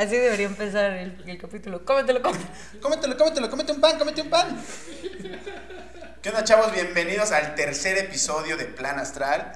Así debería empezar el, el capítulo. Cómetelo, cómetelo. Cómetelo, cómetelo, cómete un pan, cómete un pan. ¿Qué onda, chavos? Bienvenidos al tercer episodio de Plan Astral.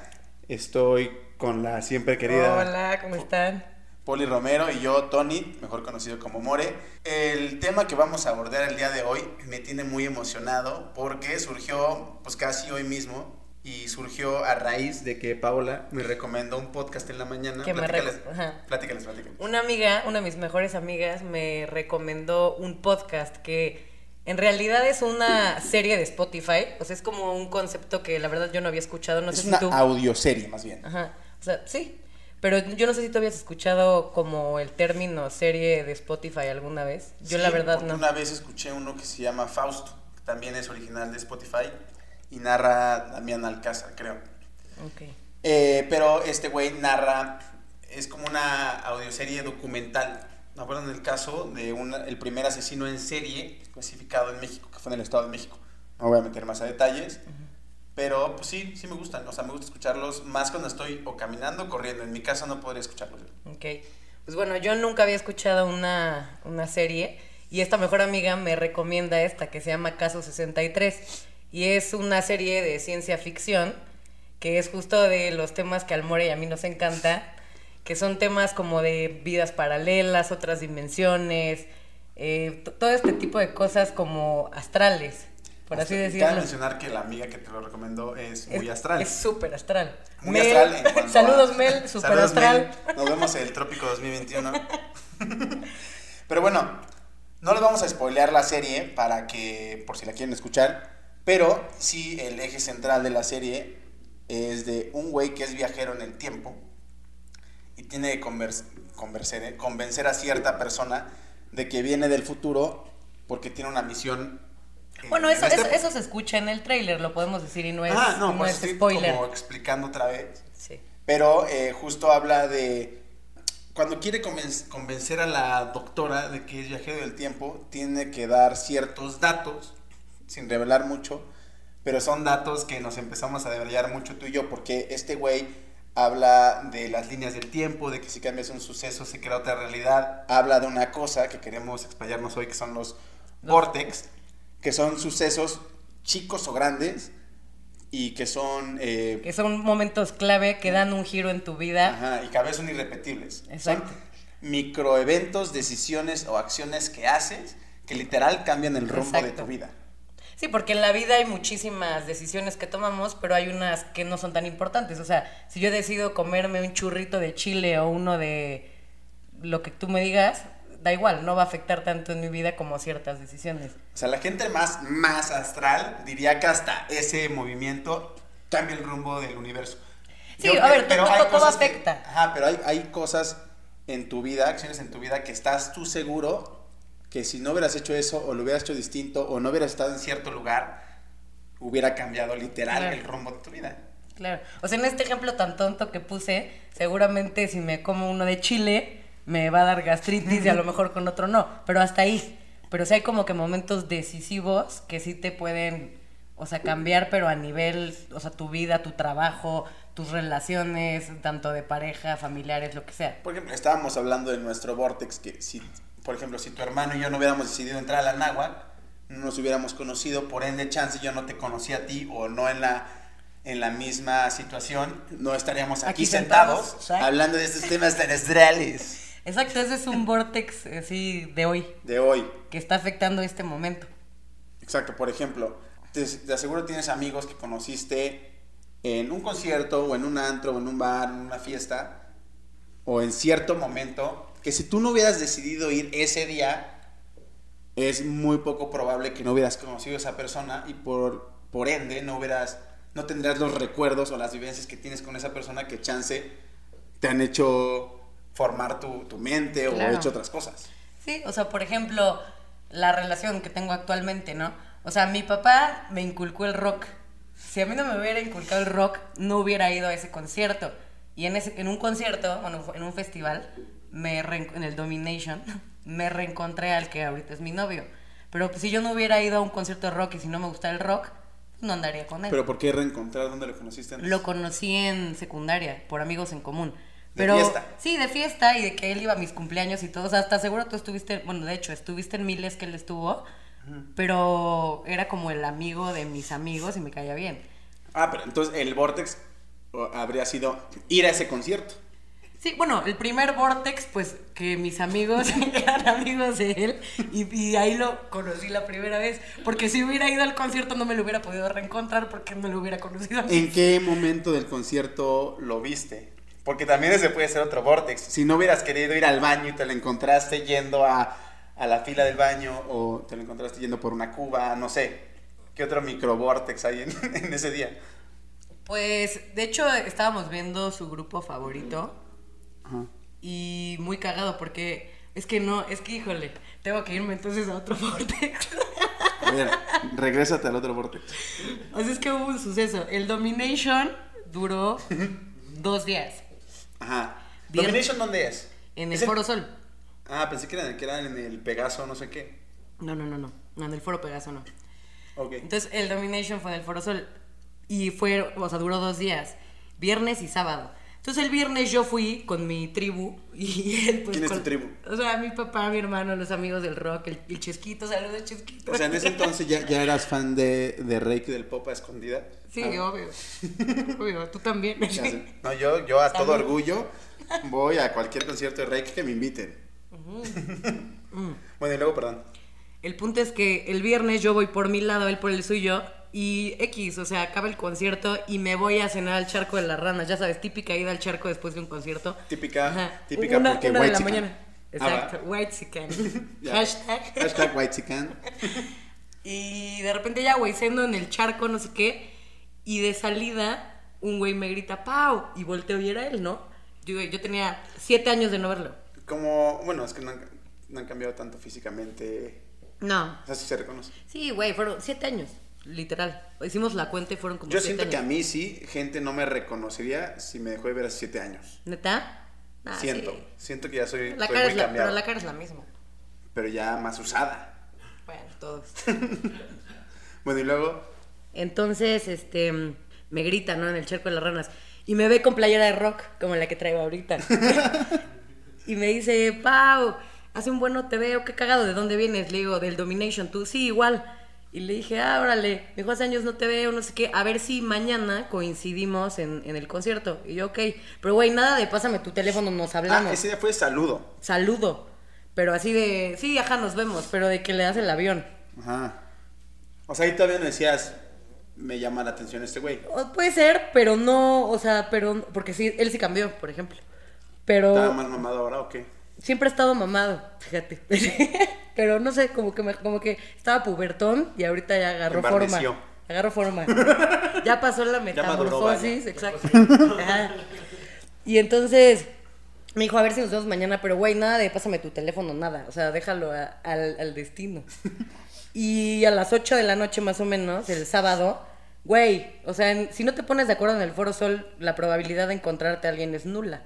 Estoy con la siempre querida Hola, ¿cómo están? Poli Romero y yo, Tony, mejor conocido como More. El tema que vamos a abordar el día de hoy me tiene muy emocionado porque surgió pues casi hoy mismo y surgió a raíz de que Paola me recomendó un podcast en la mañana. Que me platícales, ajá. platícales, platícales. Una amiga, una de mis mejores amigas, me recomendó un podcast que en realidad es una serie de Spotify. O sea, es como un concepto que la verdad yo no había escuchado. No es sé una si tú. audioserie más bien. Ajá. O sea, sí. Pero yo no sé si tú habías escuchado como el término serie de Spotify alguna vez. Yo la verdad no. Una vez escuché uno que se llama Fausto, que también es original de Spotify y narra Damián Alcázar, creo. Ok. Eh, pero este güey narra, es como una audioserie documental. Me acuerdo en el caso de una- el primer asesino en serie clasificado en México, que fue en el Estado de México. No voy a meter más a detalles, pero pues sí, sí me gustan. O sea, me gusta escucharlos más cuando estoy o caminando o corriendo. En mi casa no podría escucharlos. Ok. Pues bueno, yo nunca había escuchado una, una serie y esta mejor amiga me recomienda esta que se llama Caso 63 y es una serie de ciencia ficción que es justo de los temas que al More y a mí nos encanta, que son temas como de vidas paralelas, otras dimensiones, eh, todo este tipo de cosas como astrales, por así Cabe decirlo. mencionar que la amiga que te lo recomendó es muy Es- astral. Es súper astral. Muy Mel- astral. en cuanto a- Saludos, Mel, súper astral. Mel. Nos vemos en el Trópico 2021. Pero bueno, no les vamos a spoilear la serie para que, por si la quieren escuchar. Pero sí, el eje central de la serie es de un güey que es viajero en el tiempo y tiene que convers- convencer, ¿eh? convencer a cierta persona de que viene del futuro porque tiene una misión. eh, Bueno, eso, este- eso, eso se escucha en el tráiler, lo podemos decir, y no es, Ah, no, no pues es spoiler. como explicando otra vez. Sí. Pero eh, justo habla de cuando quiere conven- convencer a la doctora de que es viajero del tiempo, tiene que dar ciertos datos, sin revelar mucho, pero son datos que nos empezamos a debrayar mucho tú y yo, porque este güey habla de las líneas del tiempo, de que si cambias un suceso se crea otra realidad, habla de una cosa que queremos explayarnos hoy, que son los vortex, que son sucesos chicos o grandes y que son... eh, Que son momentos clave que dan un giro en tu vida. Ajá, y que a veces son irrepetibles. Exacto. Son microeventos, decisiones o acciones que haces que literal cambian el rumbo de Exacto. tu vida. Sí, porque en la vida hay muchísimas decisiones que tomamos, pero hay unas que no son tan importantes. O sea, si yo decido comerme un churrito de chile o uno de lo que tú me digas, da igual, no va a afectar tanto en mi vida como ciertas decisiones. O sea, la gente más, más astral diría que hasta ese movimiento cambia el rumbo del universo. Sí, Yo a ver, pero todo- todo cosas que- afecta. ajá, pero hay, hay cosas en tu vida, acciones en tu vida que estás tú seguro que si no hubieras hecho eso o lo hubieras hecho distinto o no hubieras estado en cierto lugar, hubiera cambiado literal Claro. el rumbo de tu vida. Claro. O sea, en este ejemplo tan tonto que puse, seguramente si me como uno de chile, me va a dar gastritis y a lo mejor con otro no. Pero hasta ahí. Pero sí hay como que momentos decisivos que sí te pueden, o sea, cambiar, pero a nivel, o sea, tu vida, tu trabajo, tus relaciones, tanto de pareja, familiares, lo que sea. Por ejemplo, estábamos hablando de nuestro vortex, que si, por ejemplo, si tu hermano y yo no hubiéramos decidido entrar a la náhuatl, no nos hubiéramos conocido, por ende, chance yo no te conocí a ti o no en la, en la misma situación, no estaríamos aquí, Aquí sentados, hablando de estos temas tan astrales Exacto, ese es un vortex así de hoy, de hoy. que está afectando este momento. Exacto, por ejemplo, te, te aseguro tienes amigos que conociste en un concierto o en un antro o en un bar, en una fiesta o en cierto momento que si tú no hubieras decidido ir ese día es muy poco probable que no hubieras conocido a esa persona y por, por ende no hubieras no tendrás los recuerdos o las vivencias que tienes con esa persona que chance te han hecho formar tu, tu mente o Claro. hecho otras cosas. Sí, o sea, por ejemplo, la relación que tengo actualmente, ¿no? O sea, mi papá me inculcó el rock. Si a mí no me hubiera inculcado el rock, no hubiera ido a ese concierto. Y en, ese, en un concierto, bueno, en un festival, me en el Domination, me reencontré al que ahorita es mi novio. Pero pues, si yo no hubiera ido a un concierto de rock y si no me gustara el rock, no andaría con él. Pero ¿por qué reencontrar dónde lo conociste antes? Lo conocí en secundaria, por amigos en común. Pero fiesta. sí, de fiesta y de que él iba a mis cumpleaños y todo. O sea, hasta seguro tú estuviste, bueno, de hecho, estuviste en miles que él estuvo, pero era como el amigo de mis amigos y me caía bien. Ah, pero entonces el Vortex habría sido ir a ese concierto. Sí, bueno, el primer Vortex, pues que mis amigos eran amigos de él y, y ahí lo conocí la primera vez. Porque si hubiera ido al concierto no me lo hubiera podido reencontrar porque no lo hubiera conocido. ¿En qué momento del concierto lo viste? Porque también ese puede ser otro Vortex. Si no hubieras querido ir al baño y te lo encontraste yendo a, a la fila del baño o te lo encontraste yendo por una cuba, no sé. ¿Qué otro micro Vortex hay en, en ese día? Pues, de hecho, estábamos viendo su grupo favorito Ajá. y muy cagado porque es que no, es que híjole, tengo que irme entonces a otro Vortex. A ver, regrésate al otro Vortex. o sea, es que hubo un suceso. El Domination duró dos días Ajá. ¿Domination dónde es? en el ¿Es Foro Sol. Ah, pensé que era, que era en el Pegaso, no sé qué. No, no, no, no, no, en el Foro Pegaso no. Ok. Entonces el Domination fue en el Foro Sol y fue, o sea, duró dos días, viernes y sábado. Entonces el viernes yo fui con mi tribu y él pues ¿Quién es con- tu tribu? O sea, mi papá, mi hermano, los amigos del rock, el, el Chesquito, saludos Chesquito. O sea, en ese entonces ya, ya eras fan de, de Reiki del Pop a escondida. Sí, Ah, obvio. Obvio, tú también. No, yo, yo a todo orgullo voy a cualquier concierto de Reiki que me inviten. bueno, y luego, perdón. El punto es que el viernes yo voy por mi lado, él por el suyo, y X, o sea, acaba el concierto y me voy a cenar al charco de las ranas, ya sabes, típica ida al charco después de un concierto. Típica, Ajá. típica una, porque una de white la chican. mañana. Ah. Exacto, white chicken. Ya. Hashtag. Hashtag white Y de repente ya, güey, ceno en el charco, no sé qué, y de salida un güey me grita, Pau, y volteo y era él, ¿no? Yo, yo tenía siete años de no verlo. Como, bueno, es que no han, no han cambiado tanto físicamente. No. O sea, sí se reconoce. Sí, güey, fueron siete años, literal. Hicimos la cuenta y fueron como Yo siento que a mí sí, gente no me reconocería si me dejó de ver hace siete años. ¿Neta? Ah, siento, sí. siento que ya soy, La soy cara muy es la, cambiado. pero la cara es la misma. pero ya más usada. Bueno, todos. Bueno, y luego, Entonces, este, me grita, ¿no? En el charco de las ranas. Y me ve con playera de rock, como la que traigo ahorita. y me dice, Pau, hace un bueno te veo, qué cagado, ¿de dónde vienes? Le digo, del Domination, tú, sí, igual. Y le dije, ah, órale, me dijo, hace años no te veo, no sé qué, a ver si mañana coincidimos en, en el concierto. Y yo, ok, pero güey, nada de pásame tu teléfono, nos hablamos. ah, ese día fue saludo. Saludo. Pero así de, sí, ajá, nos vemos, pero de que le das el avión. Ajá. O sea, ahí todavía no decías, me llama la atención este güey. O puede ser, pero no, o sea, pero, porque sí, él sí cambió, por ejemplo. Pero ¿Estaba más mamado ahora o qué? Siempre ha estado mamado, fíjate. pero no sé, como que, me- como que estaba pubertón y ahorita ya agarró forma. Agarró forma. ya pasó la metamorfosis, exacto. Ajá. Y entonces me dijo, a ver si nos vemos mañana, pero güey, nada de pásame tu teléfono, nada. O sea, déjalo a- al, al destino. Y a las 8 de la noche más o menos, el sábado, güey, o sea, en- si no te pones de acuerdo en el Foro Sol, la probabilidad de encontrarte a alguien es nula.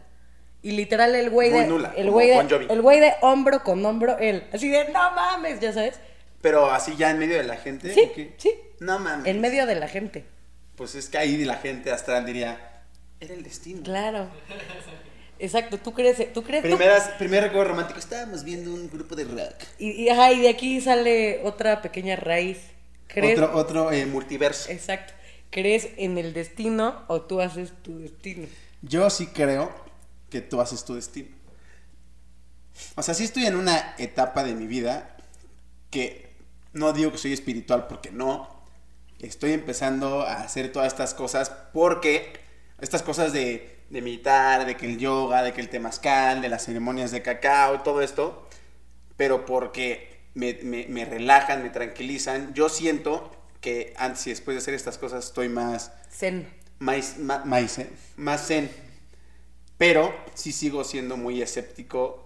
Y literal el güey Muy de nula, el güey de Jovi. el güey de hombro con hombro él, así de no mames, ya sabes. Pero así ya en medio de la gente. Sí, sí. No mames. En medio de la gente. Pues es que ahí la gente hasta diría, era el destino. Claro. Exacto, tú crees, tú crees tú- Primeras, primer recuerdo romántico, estábamos viendo un grupo de rock. y, y, ajá, y de aquí sale otra pequeña raíz. ¿Crees? Otro, otro eh, multiverso. Exacto. ¿Crees en el destino o tú haces tu destino? Yo sí creo que tú haces tu destino. O sea, sí estoy en una etapa de mi vida que no digo que soy espiritual porque no. Estoy empezando a hacer todas estas cosas porque estas cosas de, de meditar, de que el yoga, de que el temazcal, de las ceremonias de cacao todo esto, pero porque me, me- me relajan, me tranquilizan. Yo siento que antes y después de hacer estas cosas estoy más Zen. más, más, más zen, más zen. Pero sí sigo siendo muy escéptico.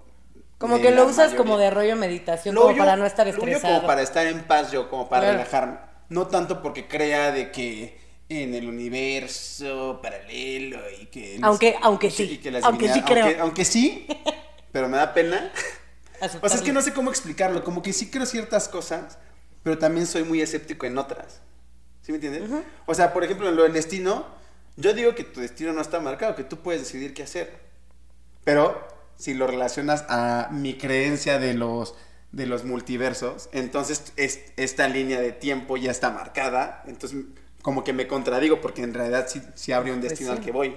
Como que lo usas como mayoría. de rollo meditación, Lo como yo- para no estar lo yo estresado. como para estar en paz yo, como para Claro. relajarme. No tanto porque crea de que en el universo paralelo y que... Aunque- aunque sí. que las Aunque sí creo. Aunque, aunque sí, pero me da pena. O sea, es que no sé cómo explicarlo. Como que sí creo ciertas cosas, pero también soy muy escéptico en otras. ¿Sí me entiendes? O sea, por ejemplo, en lo del destino, yo digo que tu destino no está marcado, que tú puedes decidir qué hacer. Pero si lo relacionas a mi creencia de los, de los multiversos, entonces es- esta línea de tiempo ya está marcada. Entonces, como que me contradigo porque en realidad sí, sí habría un Pues destino sí. al que voy.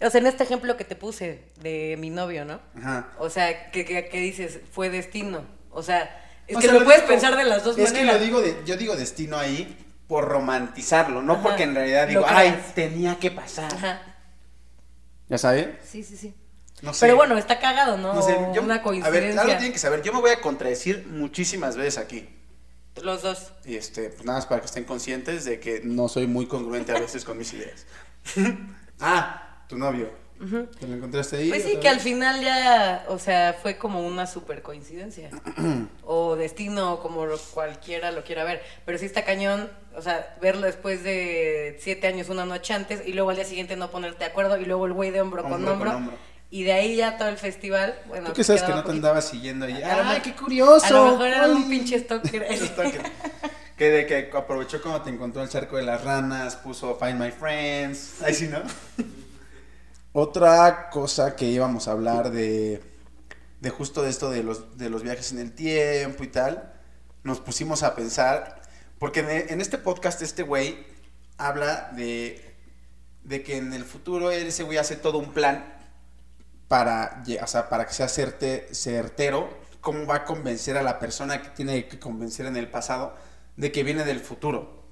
O sea, en este ejemplo que te puse de mi novio, ¿no? Ajá. O sea, que, que, que dices, fue destino. O sea, es O que sea, lo, lo puedes digo- pensar de las dos es maneras. que lo digo de, yo digo destino ahí por romantizarlo, no Ajá. porque en realidad digo, ay, tenía que pasar. Ajá. ¿Ya saben? Sí, sí, sí. No sé. Pero bueno, está cagado, ¿no? No sé, yo- Una A ver, coincidencia. algo tienen que saber. Yo me voy a contradecir muchísimas veces aquí. Los dos. Y este, pues nada más para que estén conscientes de que no soy muy congruente a veces con mis ideas. ah, tu novio. ¿Te lo encontraste ahí? Pues sí, que al final ya, o sea, fue como una super coincidencia. o destino, o como lo- cualquiera lo quiera ver. Pero sí está cañón, o sea, verlo después de siete años, una noche antes, y luego al día siguiente no ponerte de acuerdo, y luego el güey de hombro, con Hombro con hombro. hombro. Y de ahí ya todo el festival, bueno. Tú que sabes que no te poquito. andaba siguiendo ahí. ¡Ay, mejor- qué curioso! A lo mejor era un pinche stalker. Stalker. que de que aprovechó cuando te encontró el charco de las ranas, puso Find My Friends. Ahí sí, ¿no? Otra cosa que íbamos a hablar de, de justo de esto de los, de los viajes en el tiempo y tal, nos pusimos a pensar, porque en, este podcast este güey habla de, de que en el futuro ese güey hace todo un plan para, o sea, para que sea certe- certero, cómo va a convencer a la persona que tiene que convencer en el pasado de que viene del futuro.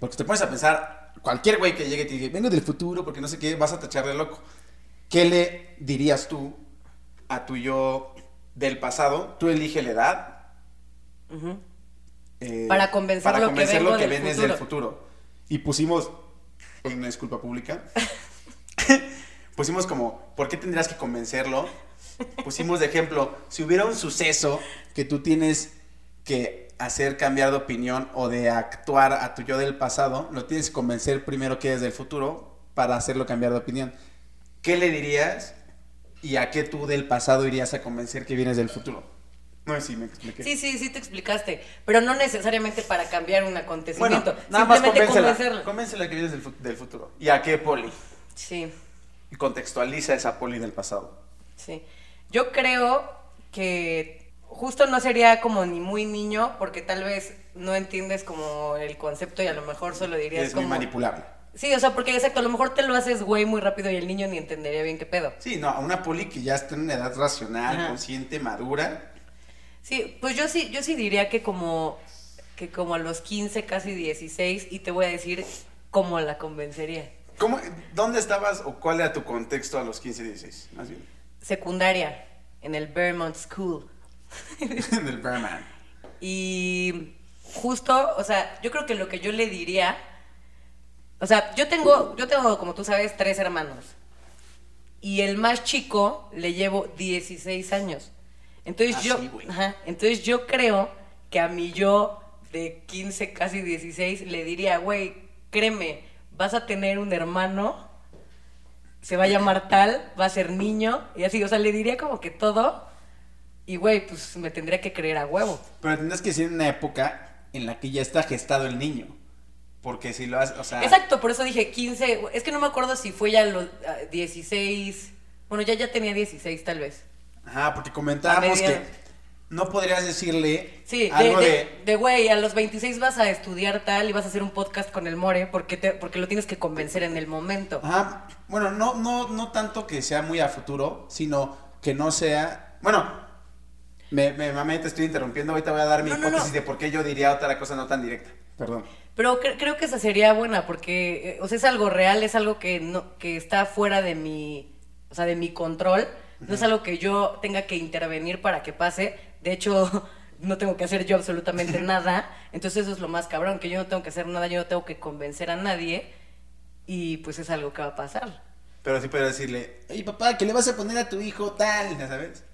Porque te pones a pensar, cualquier güey que llegue y te diga, vengo del futuro porque no sé qué, vas a tacharle loco. ¿Qué le dirías tú a tu yo del pasado? Tú elige la edad. Eh, Para convencerlo para que convencerlo vengo que del vienes futuro. del futuro. Y pusimos, una disculpa pública, pusimos como, ¿por qué tendrías que convencerlo? Pusimos de ejemplo, si hubiera un suceso que tú tienes que hacer cambiar de opinión o de actuar a tu yo del pasado, lo tienes que convencer primero que es del futuro para hacerlo cambiar de opinión. ¿Qué le dirías y a qué tú del pasado irías a convencer que vienes del futuro? No si me expliqué. Sí, sí, sí te explicaste. Pero no necesariamente para cambiar un Bueno, acontecimiento. nada más simplemente convéncela, que vienes del, fu- del futuro. ¿Y a qué poli? Sí. Y contextualiza esa poli del pasado. Sí. Yo creo que justo no sería como ni muy niño, porque tal vez no entiendes como el concepto y a lo mejor solo dirías Es muy manipulable. Sí, o sea, porque exacto, a lo mejor te lo haces güey muy rápido y el niño ni entendería bien qué pedo. Sí, no, a una poli que ya está en una edad racional, Ajá. consciente, madura. Sí, pues yo sí, yo sí diría que como, que como a los 15, casi 16, y te voy a decir cómo la convencería. ¿Cómo, ¿Dónde estabas o cuál era tu contexto a los 15, 16? Más bien. Secundaria, en el Vermont School. en el Berman. Y justo, o sea, yo creo que lo que yo le diría, o sea, yo tengo, yo tengo, como tú sabes, tres hermanos. Y el más chico le llevo 16 años. Entonces Ah, yo, ajá, entonces yo creo que a mi yo de 15, casi 16, le diría, güey, créeme, vas a tener un hermano, se va a llamar tal, va a ser niño, y así, o sea, le diría como que todo, y güey, pues me tendría que creer a huevo. Pero tendrás que decir en una época en la que ya está gestado el niño. Porque si lo haces, o sea... Exacto, por eso dije 15. Es que no me acuerdo si fue ya los ah, 16. Bueno, ya, ya tenía 16 tal vez. Ajá, porque comentábamos que no podrías decirle Sí, algo de, de... güey, a los 26 vas a estudiar tal y vas a hacer un podcast con el More porque, te, porque lo tienes que convencer en el momento. Ajá, bueno, no, no, no tanto que sea muy a futuro, sino que no sea... Bueno, me, me mamé, te estoy interrumpiendo, ahorita voy a dar mi No, no, hipótesis no. de por qué yo diría otra cosa no tan directa. Perdón. Pero cre- creo que esa sería buena porque, eh, o sea, es algo real, es algo que, no, que está fuera de mi, o sea, de mi control. No es algo que yo tenga que intervenir para que pase. De hecho, no tengo que hacer yo absolutamente nada. Entonces eso es lo más cabrón, que yo no tengo que hacer nada, yo no tengo que convencer a nadie. Y pues es algo que va a pasar. Pero sí puedo decirle, oye papá, ¿qué le vas a poner a tu hijo tal? Ya sabes.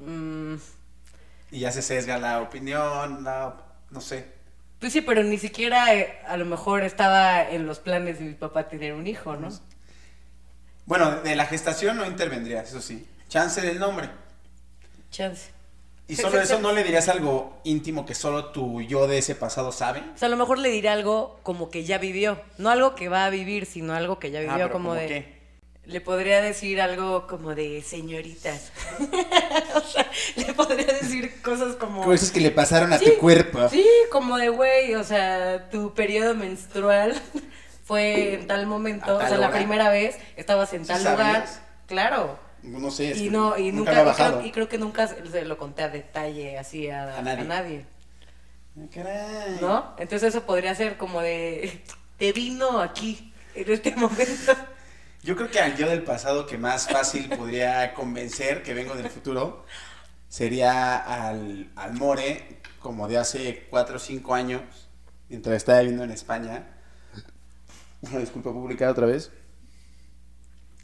Mm, Y ya se sesga la opinión, la, no sé. Pues sí, pero ni siquiera eh, a lo mejor estaba en los planes de mi papá tener un hijo, ¿no? Bueno, de la gestación no intervendrías, eso sí. Chance del nombre. Chance. Y solo eso no le dirías algo íntimo que solo tu yo de ese pasado sabe. O sea, a lo mejor le diré algo como que ya vivió. No algo que va a vivir, sino algo que ya Ah, vivió, pero como ¿cómo de. qué? Le podría decir algo como de señoritas. o sea, le podría decir cosas como... Cosas que le pasaron a Sí, tu cuerpo. Sí, como de güey, o sea, tu periodo menstrual fue en tal momento, ¿A o sea, la primera vez estabas en ¿Sí tal lugar. Claro. No sé. es Y no, y nunca, ha y, creo, y creo que nunca se lo conté a detalle así a, A nadie. a nadie, Ah, caray. ¿no? Entonces eso podría ser como de, te vino aquí, en este momento. Yo creo que al yo del pasado que más fácil podría convencer que vengo del futuro sería al, al More, como de hace 4 o 5 años, mientras estaba viviendo en España. Una disculpa pública otra vez.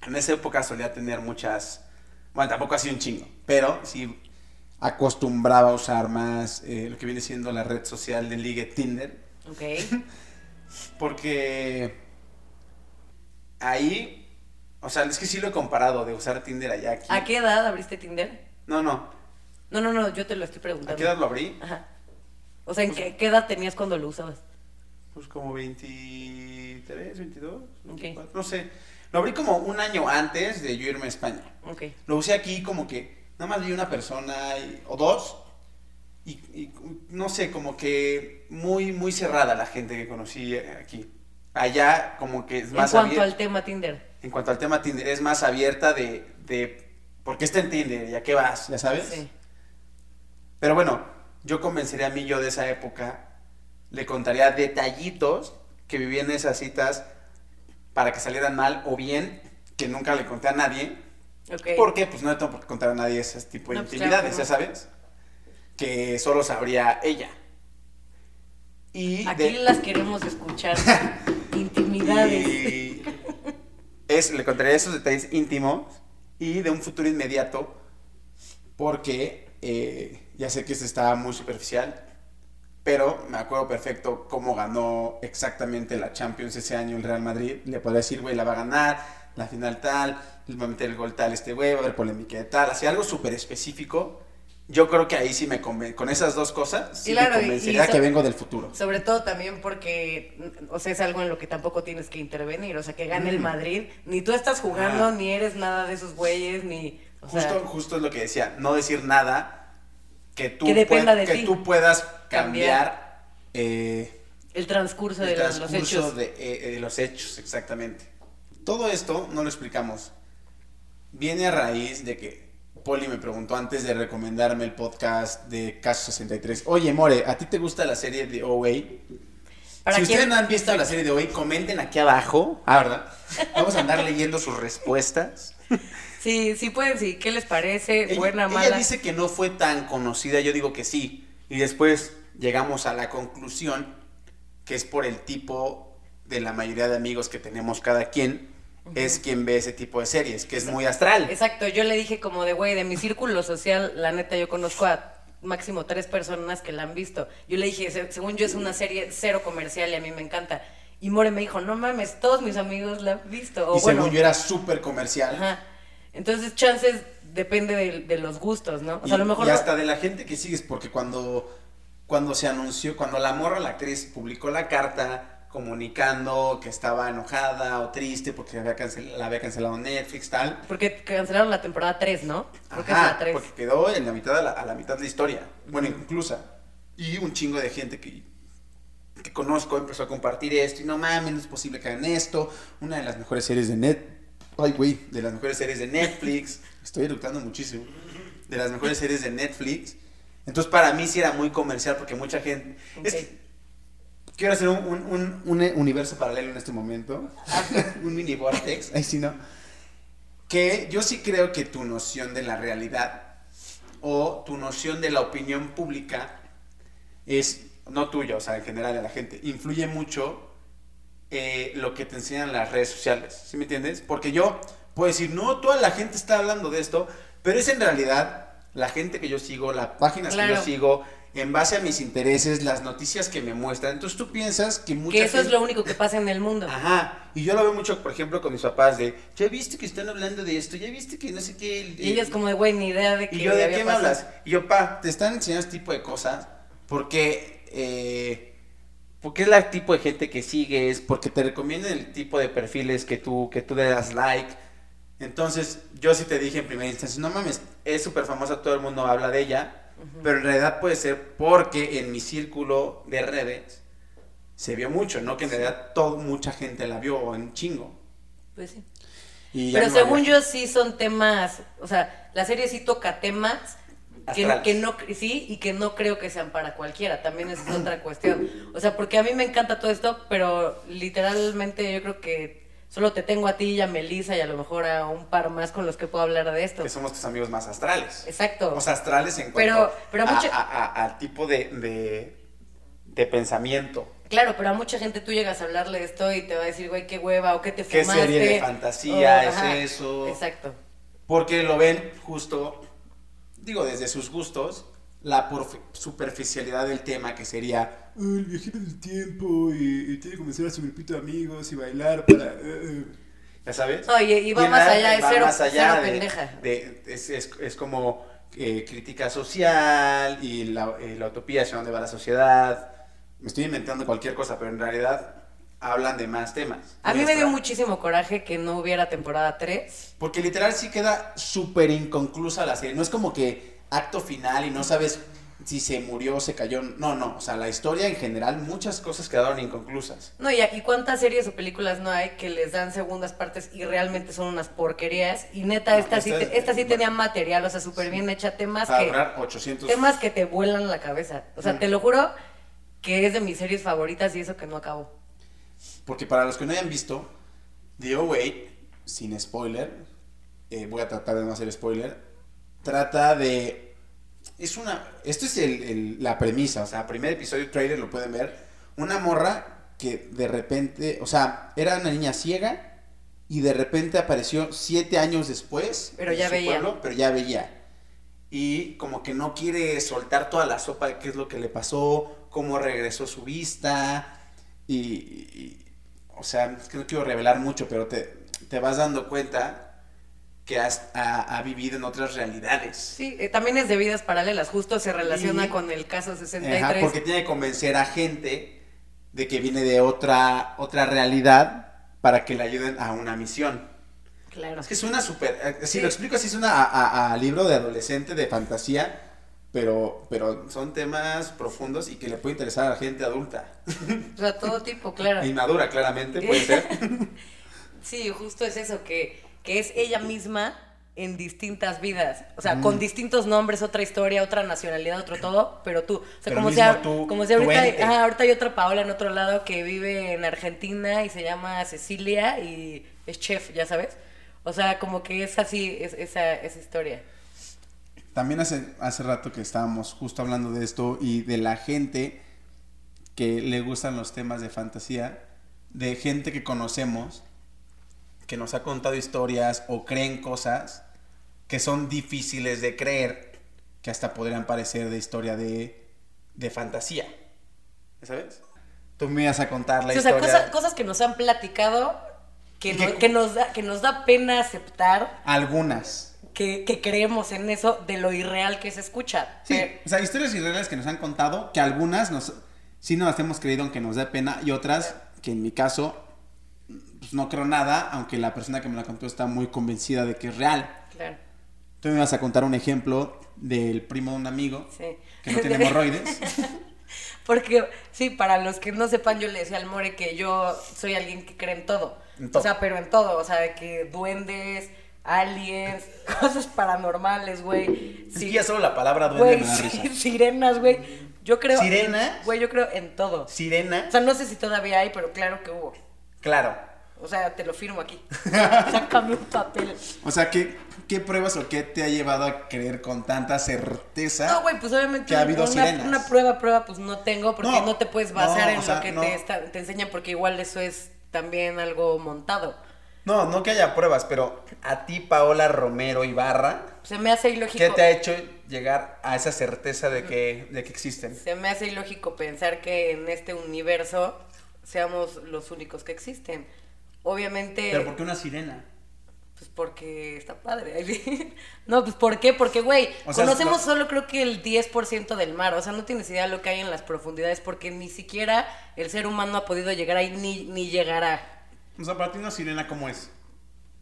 En esa época solía tener muchas. Bueno, tampoco así un chingo, pero sí acostumbraba a usar más eh, lo que viene siendo la red social de ligue Tinder. Ok. Porque ahí, o sea, es que sí lo he comparado de usar Tinder allá aquí. ¿A qué edad abriste Tinder? No, no. No, no, no, yo te lo estoy preguntando. ¿A qué edad lo abrí? Ajá. O sea, ¿en qué, qué edad tenías cuando lo usabas? Pues como 23, 22, Ok. 24, no sé. Lo abrí como un año antes de yo irme a España. Ok. Lo usé aquí como que nada más vi una persona y- o dos. Y, y, no sé, como que muy, muy cerrada la gente que conocí aquí. Allá como que es En más cuanto abierta. al tema Tinder. En cuanto al tema Tinder, es más abierta de, de ¿por qué está en Tinder? ¿Y a qué vas? ¿Ya sabes? Sí. Pero bueno, yo convencería a mí yo de esa época, le contaría detallitos que viví en esas citas para que salieran mal o bien que nunca le conté a nadie. Ok. Porque pues no le tengo por qué contar a nadie ese tipo de No, pues, intimidades, claro ya sabes. Que solo sabría ella. Y Aquí de- las queremos escuchar. Intimidades. y es, le contaré esos detalles íntimos y de un futuro inmediato, porque eh, ya sé que esto está muy superficial, pero me acuerdo perfecto cómo ganó exactamente la Champions ese año el Real Madrid. Le podría decir, güey, la va a ganar, la final tal, le va a meter el gol tal este güey, va a haber polémica de tal, así algo súper específico. Yo creo que ahí sí me conven con esas dos cosas, sí Claro, me convencería que vengo del futuro. Sobre todo también porque, o sea, es algo en lo que tampoco tienes que intervenir. O sea, que gane el Mm. Madrid. Ni tú estás jugando, Ah. ni eres nada de esos güeyes, ni. O Justo, sea, justo es lo que decía, no decir nada que tú, Que dependa pued- de que ti. tú puedas Cambiar. cambiar, eh, el transcurso de los- los transcurso hechos. de, eh, de los hechos, exactamente. Todo esto no lo explicamos. Viene a raíz de que Poli me preguntó antes de recomendarme el podcast de Caso 63. Oye, More, ¿a ti te gusta la serie de OA? Si ustedes no han visto la serie de OA, comenten aquí abajo. Ah, ¿verdad? Vamos a andar leyendo sus respuestas. Sí, sí pueden, sí. ¿Qué les parece? Ella, Buena, ella mala. dice que no fue tan conocida, yo digo que sí. Y después llegamos a la conclusión que es por el tipo de la mayoría de amigos que tenemos cada quien, es quien ve ese tipo de series, que es muy astral. Exacto, yo le dije como de, güey, de mi círculo social, la neta, yo conozco a máximo tres personas que la han visto. Yo le dije, "Se- según yo es una serie cero comercial y a mí me encanta. Y More me dijo, no mames, todos mis amigos la han visto. O y bueno, según yo era súper comercial. Ajá. Entonces, chances depende de, de los gustos, ¿no? O sea, y, a lo mejor... y no- hasta de la gente que sigues, porque cuando, cuando se anunció, cuando la morra, la actriz, publicó la carta comunicando que estaba enojada o triste porque había la había cancelado Netflix, tal, Porque cancelaron la temporada 3, ¿no? Creo que es Ajá, la 3. porque quedó en la mitad de la, a la mitad de la historia. Bueno, inclusa. Y un chingo de gente que, que conozco empezó a compartir esto. Y no mames, no es posible que hagan esto. Una de las mejores series de net. Ay, güey, de las mejores series de Netflix. Estoy eructando muchísimo. De las mejores series de Netflix. Entonces, para mí sí era muy comercial porque mucha gente. Es que quiero hacer un, un- un- un universo paralelo en este momento. un mini vortex. Ahí sí, ¿no? Que yo sí creo que tu noción de la realidad o tu noción de la opinión pública es, no tuya, o sea, en general de la gente, influye mucho eh, lo que te enseñan las redes sociales, ¿sí me entiendes? Porque yo puedo decir, no, toda la gente está hablando de esto, pero es en realidad la gente que yo sigo, las páginas que yo Claro. sigo, en base a mis intereses, las noticias que me muestran. Entonces tú piensas que mucha que eso es lo único que pasa en el mundo. Ajá, y yo lo veo mucho, por ejemplo, con mis papás de, ya viste que están hablando de esto, ya viste que no sé qué. el- Y ellos como de, güey, ni idea de que y yo, ¿de qué me pasado". hablas? Y yo, pa, te están enseñando este tipo de cosas porque, eh, porque es la tipo de gente que sigues, porque te recomiendan el tipo de perfiles que tú, que tú le das like. Entonces, yo sí te dije en primera instancia, no mames, es súper famosa, todo el mundo habla de ella, pero en realidad puede ser porque en mi círculo de redes se vio mucho, ¿no? Que en realidad todo, mucha gente la vio en chingo. Pues sí. Y Pero no según yo sí son temas, o sea, la serie sí toca temas que, no sí y que no creo que sean para cualquiera, también es otra cuestión. O sea, porque a mí me encanta todo esto, pero literalmente yo creo que solo te tengo a ti y a Melissa y a lo mejor a un par más con los que puedo hablar de esto. Que somos tus amigos más astrales. Exacto. O sea, astrales en cuanto Pero- pero a, mucha- a- tipo de, de, de pensamiento. Claro, pero a mucha gente tú llegas a hablarle de esto y te va a decir, güey, qué hueva, o qué te ¿Qué fumaste. serie de fantasía es ajá, eso? Exacto. Porque lo ven justo, digo, desde sus gustos, la superficialidad del tema que sería "Ah, el viajero del tiempo y, y tiene que comenzar a su grupito de amigos y bailar para... eh, eh". ¿Ya sabes? No, y- va más allá, es cero- más allá cero de- pendeja. de- es, es- es como eh, crítica social y la, eh, la utopía hacia dónde va la sociedad. Me estoy inventando cualquier cosa, pero en realidad hablan de más temas. A mí me dio muchísimo coraje que no hubiera temporada 3. Porque literal sí queda súper inconclusa la serie. No es como que acto final y no sabes si se murió o se cayó. No, no. O sea, la historia en general, muchas cosas quedaron inconclusas. No, y aquí cuántas series o películas no hay que les dan segundas partes y realmente son unas porquerías. Y neta, No, esta, sí, te- es- esta sí tenía material, o sea, súper bien hecha, temas que, durar 800... temas que te vuelan la cabeza. O sea, Mm. te lo juro que es de mis series favoritas y eso que no acabó. Porque para los que no hayan visto, The Away, sin spoiler, eh, voy a tratar de no hacer spoiler, trata de... Es una... Esto es el- el- la premisa, o sea, primer episodio trailer lo pueden ver. Una morra que de repente, o sea, era una niña ciega y de repente apareció siete años después. Pero ya su veía. pueblo, pero ya veía. Y como que no quiere soltar toda la sopa de qué es lo que le pasó, cómo regresó su vista. Y, y- o sea, es que no quiero revelar mucho, pero te, te vas dando cuenta que has, ha, ha vivido en otras realidades. Sí, eh, también es de vidas paralelas, justo se relaciona con el caso 63. Ajá, porque tiene que convencer a gente de que viene de otra, otra realidad para que le ayuden a una misión. Claro. Es que suena súper, eh, si Sí. lo explico así suena a, a- a libro de adolescente de fantasía, pero, pero son temas profundos y que le puede interesar a la gente adulta. O sea, todo tipo, claro. Inmadura, claramente, puede ser. Sí, justo es eso, que, que es ella misma en distintas vidas. O sea, con distintos nombres, otra historia, otra nacionalidad, otro todo, pero tú. O sea, Pero como, mismo si, a- tú, como tu ahorita, ente. ajá, ahorita hay otra Paola en otro lado que vive en Argentina y se llama Cecilia y es chef, ya sabes. O sea, como que es así, es, esa, esa historia. También hace, hace rato que estábamos justo hablando de esto y de la gente que le gustan los temas de fantasía, de gente que conocemos, que nos ha contado historias o creen cosas que son difíciles de creer, que hasta podrían parecer de historia de, de fantasía. ¿Sabes? Tú me ibas a contar la Sí, o sea, historia. cosa- cosas que nos han platicado que, no- que- nos da, que nos da pena aceptar Algunas. que, que creemos en eso de lo irreal que se escucha. Sí, Pero- o sea, historias irreales que nos han contado, que algunas nos, sí nos las hemos creído aunque nos da pena, y otras que en mi caso pues, no creo nada, aunque la persona que me la contó está muy convencida de que es real. claro. Tú me vas a contar un ejemplo del primo de un amigo Sí. que no tiene hemorroides. Porque, sí, para los que no sepan, yo le decía al More que yo soy alguien que cree en todo. En todo. O sea, pero en todo. O sea, de que duendes, aliens, cosas paranormales, güey. Es Sí, que ya solo la palabra duende güey, me da risa. sirenas, güey. Yo creo. ¿Sirenas? Güey, yo creo en todo. Sirena, O sea, no sé si todavía hay, pero claro que hubo. claro. O sea, te lo firmo aquí. Sácame un papel. O sea, ¿qué, ¿qué pruebas o qué te ha llevado a creer con tanta certeza? No, güey, pues obviamente que ha habido una, sirenas. una prueba, prueba, pues no tengo, porque No, no, te puedes basar no, en sea, lo que no. te, está- te enseñan, porque igual eso es también algo montado. No, no que haya pruebas, pero a ti, Paola Romero Ibarra, Se me hace ilógico. ¿qué te ha hecho llegar a esa certeza de que, de que existen? Se me hace ilógico pensar que en este universo seamos los únicos que existen. Obviamente, ¿Pero por qué una sirena? pues porque está padre. No, pues ¿por qué? Porque, güey, O sea, conocemos lo- solo creo que el 10% del mar. O sea, no tienes idea de lo que hay en las profundidades porque ni siquiera el ser humano ha podido llegar ahí ni, ni llegará. O sea, para ti una sirena, ¿cómo es?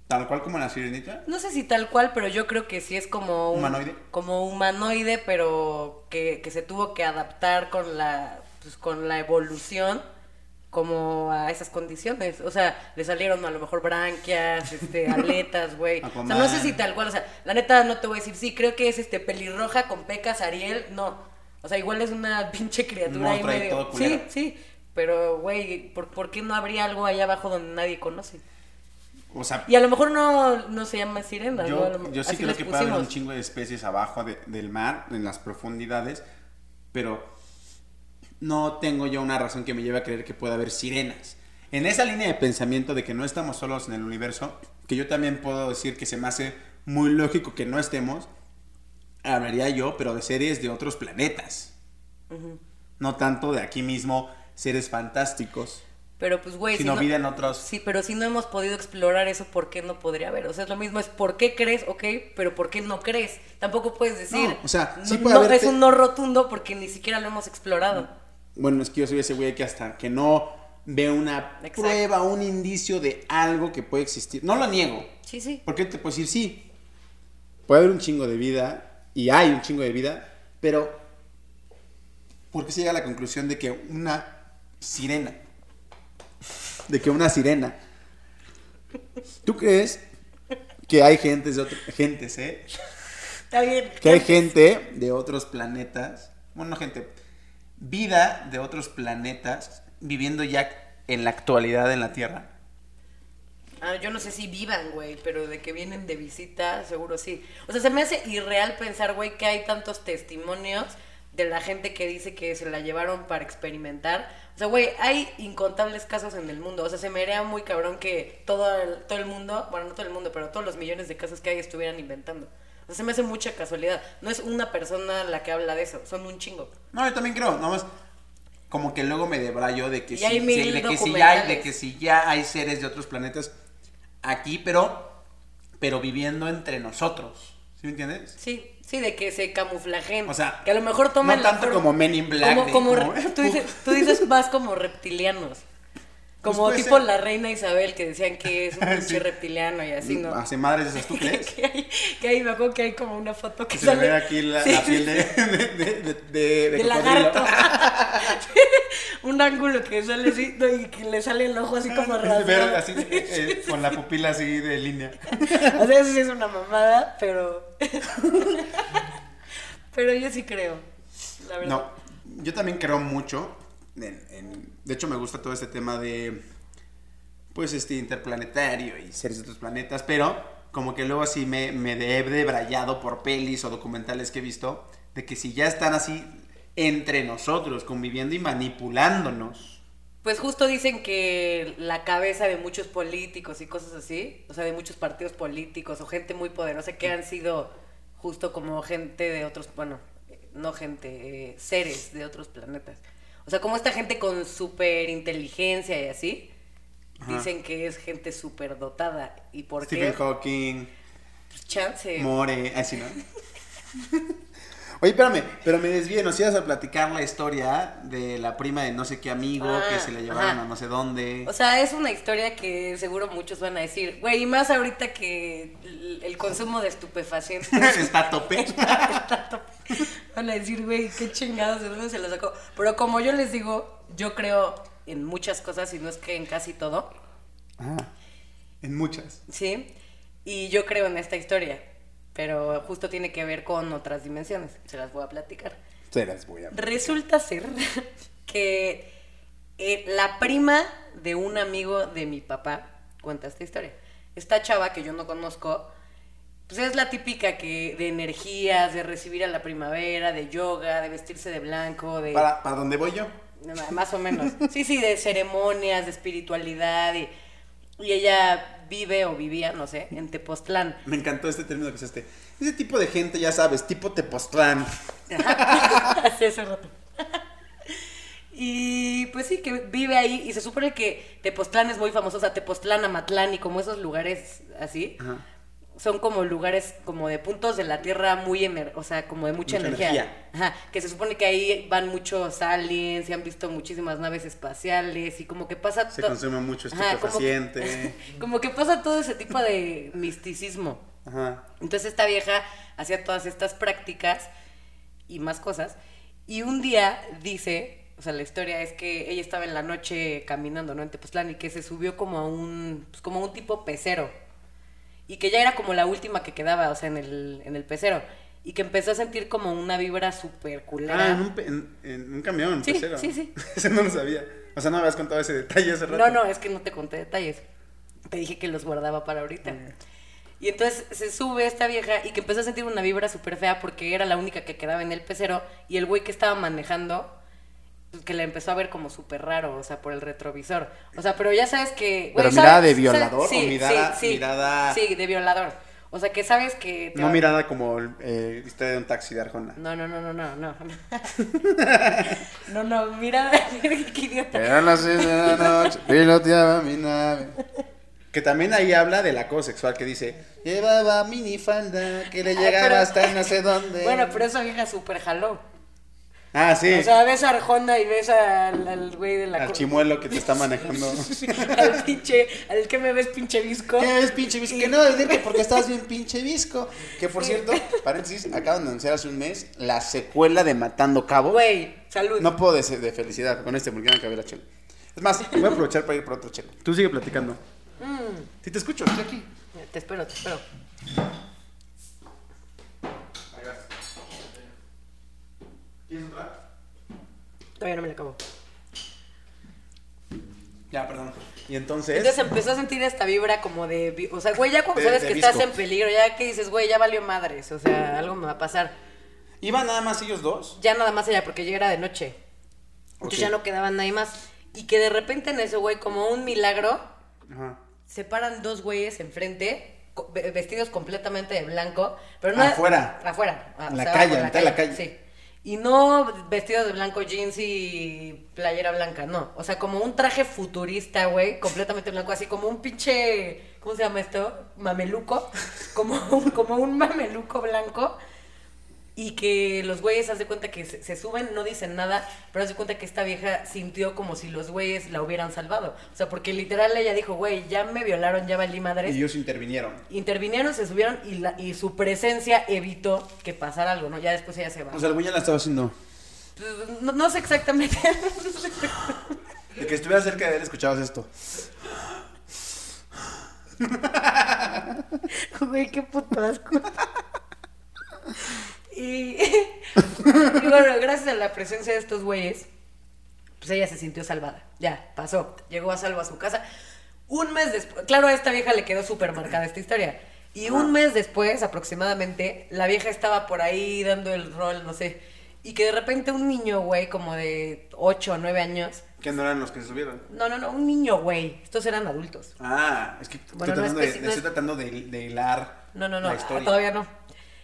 Tal cual como la sirenita. No sé si tal cual, pero yo creo que sí es como un, ¿Humanoide? Como humanoide, pero que, que se tuvo que adaptar con la, pues, con la evolución como a esas condiciones. O sea, le salieron a lo mejor branquias, este, aletas, güey. O sea, no sé si tal cual, o sea, la neta no te voy a decir, sí, creo que es este pelirroja con pecas, Ariel, no. O sea, igual es una pinche criatura ahí medio. Sí, sí. Pero, güey, ¿por, ¿por qué no habría algo allá abajo donde nadie conoce? O sea, Y a lo mejor no, no se llama sirena, ¿no? Yo, mejor- yo sí creo que puede haber un chingo de especies abajo de- del mar, en las profundidades, pero no tengo yo una razón que me lleve a creer que pueda haber sirenas. En esa línea de pensamiento de que no estamos solos en el universo, que yo también puedo decir que se me hace muy lógico que no estemos, hablaría yo, pero de seres de otros planetas. No tanto de aquí mismo, seres fantásticos, Pero pues, güey, si no, vida en otros. Sí, pero si no hemos podido explorar eso, ¿por qué no podría haber? O sea, es lo mismo, es ¿por qué crees? Ok, pero ¿por qué no crees? Tampoco puedes decir. No, o sea, sí no- puede no, haber es un no rotundo porque ni siquiera lo hemos explorado. Bueno, es que yo soy ese güey que hasta que no ve una Exacto. prueba, un indicio de algo que puede existir. No lo niego. Sí, sí. Porque te puedo decir, sí, puede haber un chingo de vida, y hay un chingo de vida, pero ¿por qué se llega a la conclusión de que una sirena, de que una sirena, ¿tú crees que hay gentes de otros, gentes, eh? Está bien. Que hay gente de otros planetas, bueno, no gente, vida de otros planetas viviendo ya en la actualidad en la Tierra. Ah, yo no sé si vivan, güey, pero de que vienen de visita, seguro sí. O sea, se me hace irreal pensar, güey, que hay tantos testimonios de la gente que dice que se la llevaron para experimentar. O sea, güey, hay incontables casos en el mundo. O sea, se me haría muy cabrón que todo todo el mundo, bueno, no todo el mundo, pero todos los millones de casos que hay estuvieran inventando. Sea, se me hace mucha casualidad. No es una persona la que habla de eso, son un chingo. No, yo también creo, nada más como que luego me debrayo de que, mil de, que sí ya hay, de que sí ya hay seres de otros planetas aquí, pero, pero viviendo entre nosotros. ¿Sí me entiendes? Sí, sí, de que se camuflajen. O sea, que a lo mejor toman no tanto como Men in Black, Como, como como- tú, dices, tú dices más como reptilianos. Como Pues tipo ser. la reina Isabel que decían que es un Sí. reptiliano y así, ¿no? Hace madres esas, ¿tú que, crees? que hay, que hay, me acuerdo que hay como una foto que Que se le sale. ve aquí la, Sí, la sí, piel de, de, de, de, de- lagarto. un ángulo que sale así no, y que le sale el ojo así como Ver rasgado. así, eh, eh, con la pupila así de línea. O sea, eso sí es una mamada, pero. pero yo sí creo. La verdad. No, yo también creo mucho. De hecho, me gusta todo este tema de. Pues este interplanetario y seres de otros planetas, pero como que luego así me, me he debrayado por pelis o documentales que he visto de que si ya están así entre nosotros, conviviendo y manipulándonos. Pues justo dicen que la cabeza de muchos políticos y cosas así, o sea, de muchos partidos políticos o gente muy poderosa que han sido justo como gente de otros, bueno, eh, no gente, eh, seres de otros planetas. O sea, como esta gente con súper inteligencia y así, Ajá. dicen que es gente súper dotada. ¿Y por Stephen qué? Hawking, Pues chance. More, así, ¿no? Oye, espérame, pero me desvié, nos ibas a platicar la historia de la prima de no sé qué amigo Ah, que se la llevaron ajá. a no sé dónde. O sea, es una historia que seguro muchos van a decir, güey, y más ahorita que el, consumo de estupefacientes Está a tope. está a tope. Van a decir, güey, qué chingados, ¿de dónde se lo sacó? Pero como yo les digo, yo creo en muchas cosas y no es que en casi todo, Ah, en muchas. ¿sí? Y yo creo en esta historia, pero justo tiene que ver con otras dimensiones, se las voy a platicar. Se las voy a... Resulta ser que eh, la prima de un amigo de mi papá cuenta esta historia. Esta chava que yo no conozco, pues es la típica que de energías, de recibir a la primavera, de yoga, de vestirse de blanco, de ¿Para, ¿Para dónde voy yo? Más o menos. Sí, sí, de ceremonias, de espiritualidad y, y ella vive o vivía, no sé, en Tepoztlán. Me encantó este término que usaste. Ese tipo de gente, ya sabes, tipo Tepoztlán. Hace ese rato. Y pues sí, que vive ahí y se supone que Tepoztlán es muy famoso, o sea, Tepoztlán, Amatlán y como esos lugares así, Ajá. Son como lugares como de puntos de la Tierra muy ener o sea, como de mucha, Mucha energía. energía. Ajá, que se supone que ahí van muchos aliens y han visto muchísimas naves espaciales y como que pasa Se consume mucho Ajá, como que- estupefaciente. como que pasa todo ese tipo de misticismo. Ajá. Entonces esta vieja hacía todas estas prácticas y más cosas. Y un día dice, o sea, la historia es que ella estaba en la noche caminando, ¿no? En Tepoztlán y que se subió como a un, pues, como a un tipo pecero. Y que ya era como la última que quedaba, o sea, en el, en el pecero. Y que empezó a sentir como una vibra súper culera. Ah, en un, pe- en, en un camión, Sí, pecero. sí, sí. Ese no lo sabía. O sea, no me habías contado ese detalle hace rato. No, no, es que no te conté detalles. Te dije que los guardaba para ahorita. Y entonces se sube esta vieja y que empezó a sentir una vibra súper fea porque era la única que quedaba en el pecero y el güey que estaba manejando, que la empezó a ver como súper raro, o sea, por el retrovisor. O sea, pero ya sabes que... ¿Pero mirada ¿sabes- de violador sabes- o mirada- mirada- Sí, de violador. O sea, que sabes que... No va- mirada como eh, historia de un taxi de Arjona. No, no, no, no, no, no. No, no, mira, qué idiota. Eran las seis de la noche, piloteaba mi nave. Que también ahí habla del acoso sexual que dice, llevaba minifalda que le Ah, llegaba pero- hasta no sé dónde. Bueno, pero esa vieja súper jaló. Ah, sí. O sea, ves a Arjona y ves al, al güey de la... al chimuelo que te está manejando. al pinche, al que me ves pinche visco. ¿Qué es pinche visco? Que no decir que porque estás bien pinche visco. Que por cierto, paréntesis, acaban de anunciar hace un mes la secuela de Matando Cabos. Güey, salud. No puedo de, de felicidad con este porque no acabé la chela. Es más, voy a aprovechar para ir por otro chela. Tú sigue platicando. Mm, Si te escucho, estoy aquí. te espero, te espero. ¿Quieres otra? Todavía no me la acabo. Ya, perdón. Y entonces. Entonces empezó a sentir esta vibra como de... O sea, güey, ya cuando De- sabes de que estás visco. en peligro, ya que dices, güey, ya valió madres. O sea, algo me va a pasar. ¿Iban nada más ellos dos? Ya nada más allá, porque ya era de noche. Entonces ya no quedaba nadie más. Y que de repente en eso, güey, como un milagro, Ajá. se paran dos güeyes enfrente, vestidos completamente de blanco, pero no Afuera. afuera, ah, En o la sea, calle, en mitad de la calle. Sí. Y no vestidos de blanco, jeans y playera blanca, no. O sea, como un traje futurista, güey, completamente blanco, así como un pinche, ¿cómo se llama esto? Mameluco, como un, como un mameluco blanco. Y que los güeyes, haz de cuenta que se, se suben, no dicen nada, pero haz de cuenta que esta vieja sintió como si los güeyes la hubieran salvado. O sea, porque literal ella dijo, güey, ya me violaron, ya valí madres. Y ellos intervinieron. Intervinieron, se subieron y, la, y su presencia evitó que pasara algo, ¿no? Ya después ella se va. O sea, el güey ya la estaba haciendo. Pues, no, no sé exactamente. De que estuvieras cerca de él, escuchabas esto. Güey, qué puto asco. Y, y bueno, gracias a la presencia de estos güeyes, pues ella se sintió salvada. Ya, pasó. Llegó a salvo a su casa. Un mes después, claro, a esta vieja le quedó súper marcada esta historia. Y un mes después, aproximadamente, la vieja estaba por ahí dando el rol, no sé. Y que de repente un niño, güey, como de 8 o 9 años. Que no eran los que se subieron. No, no, no, un niño, güey. Estos eran adultos. Ah, es que Bueno, estoy, no tratando de, estoy es- tratando de, de hilar No, no, no, la historia. todavía no.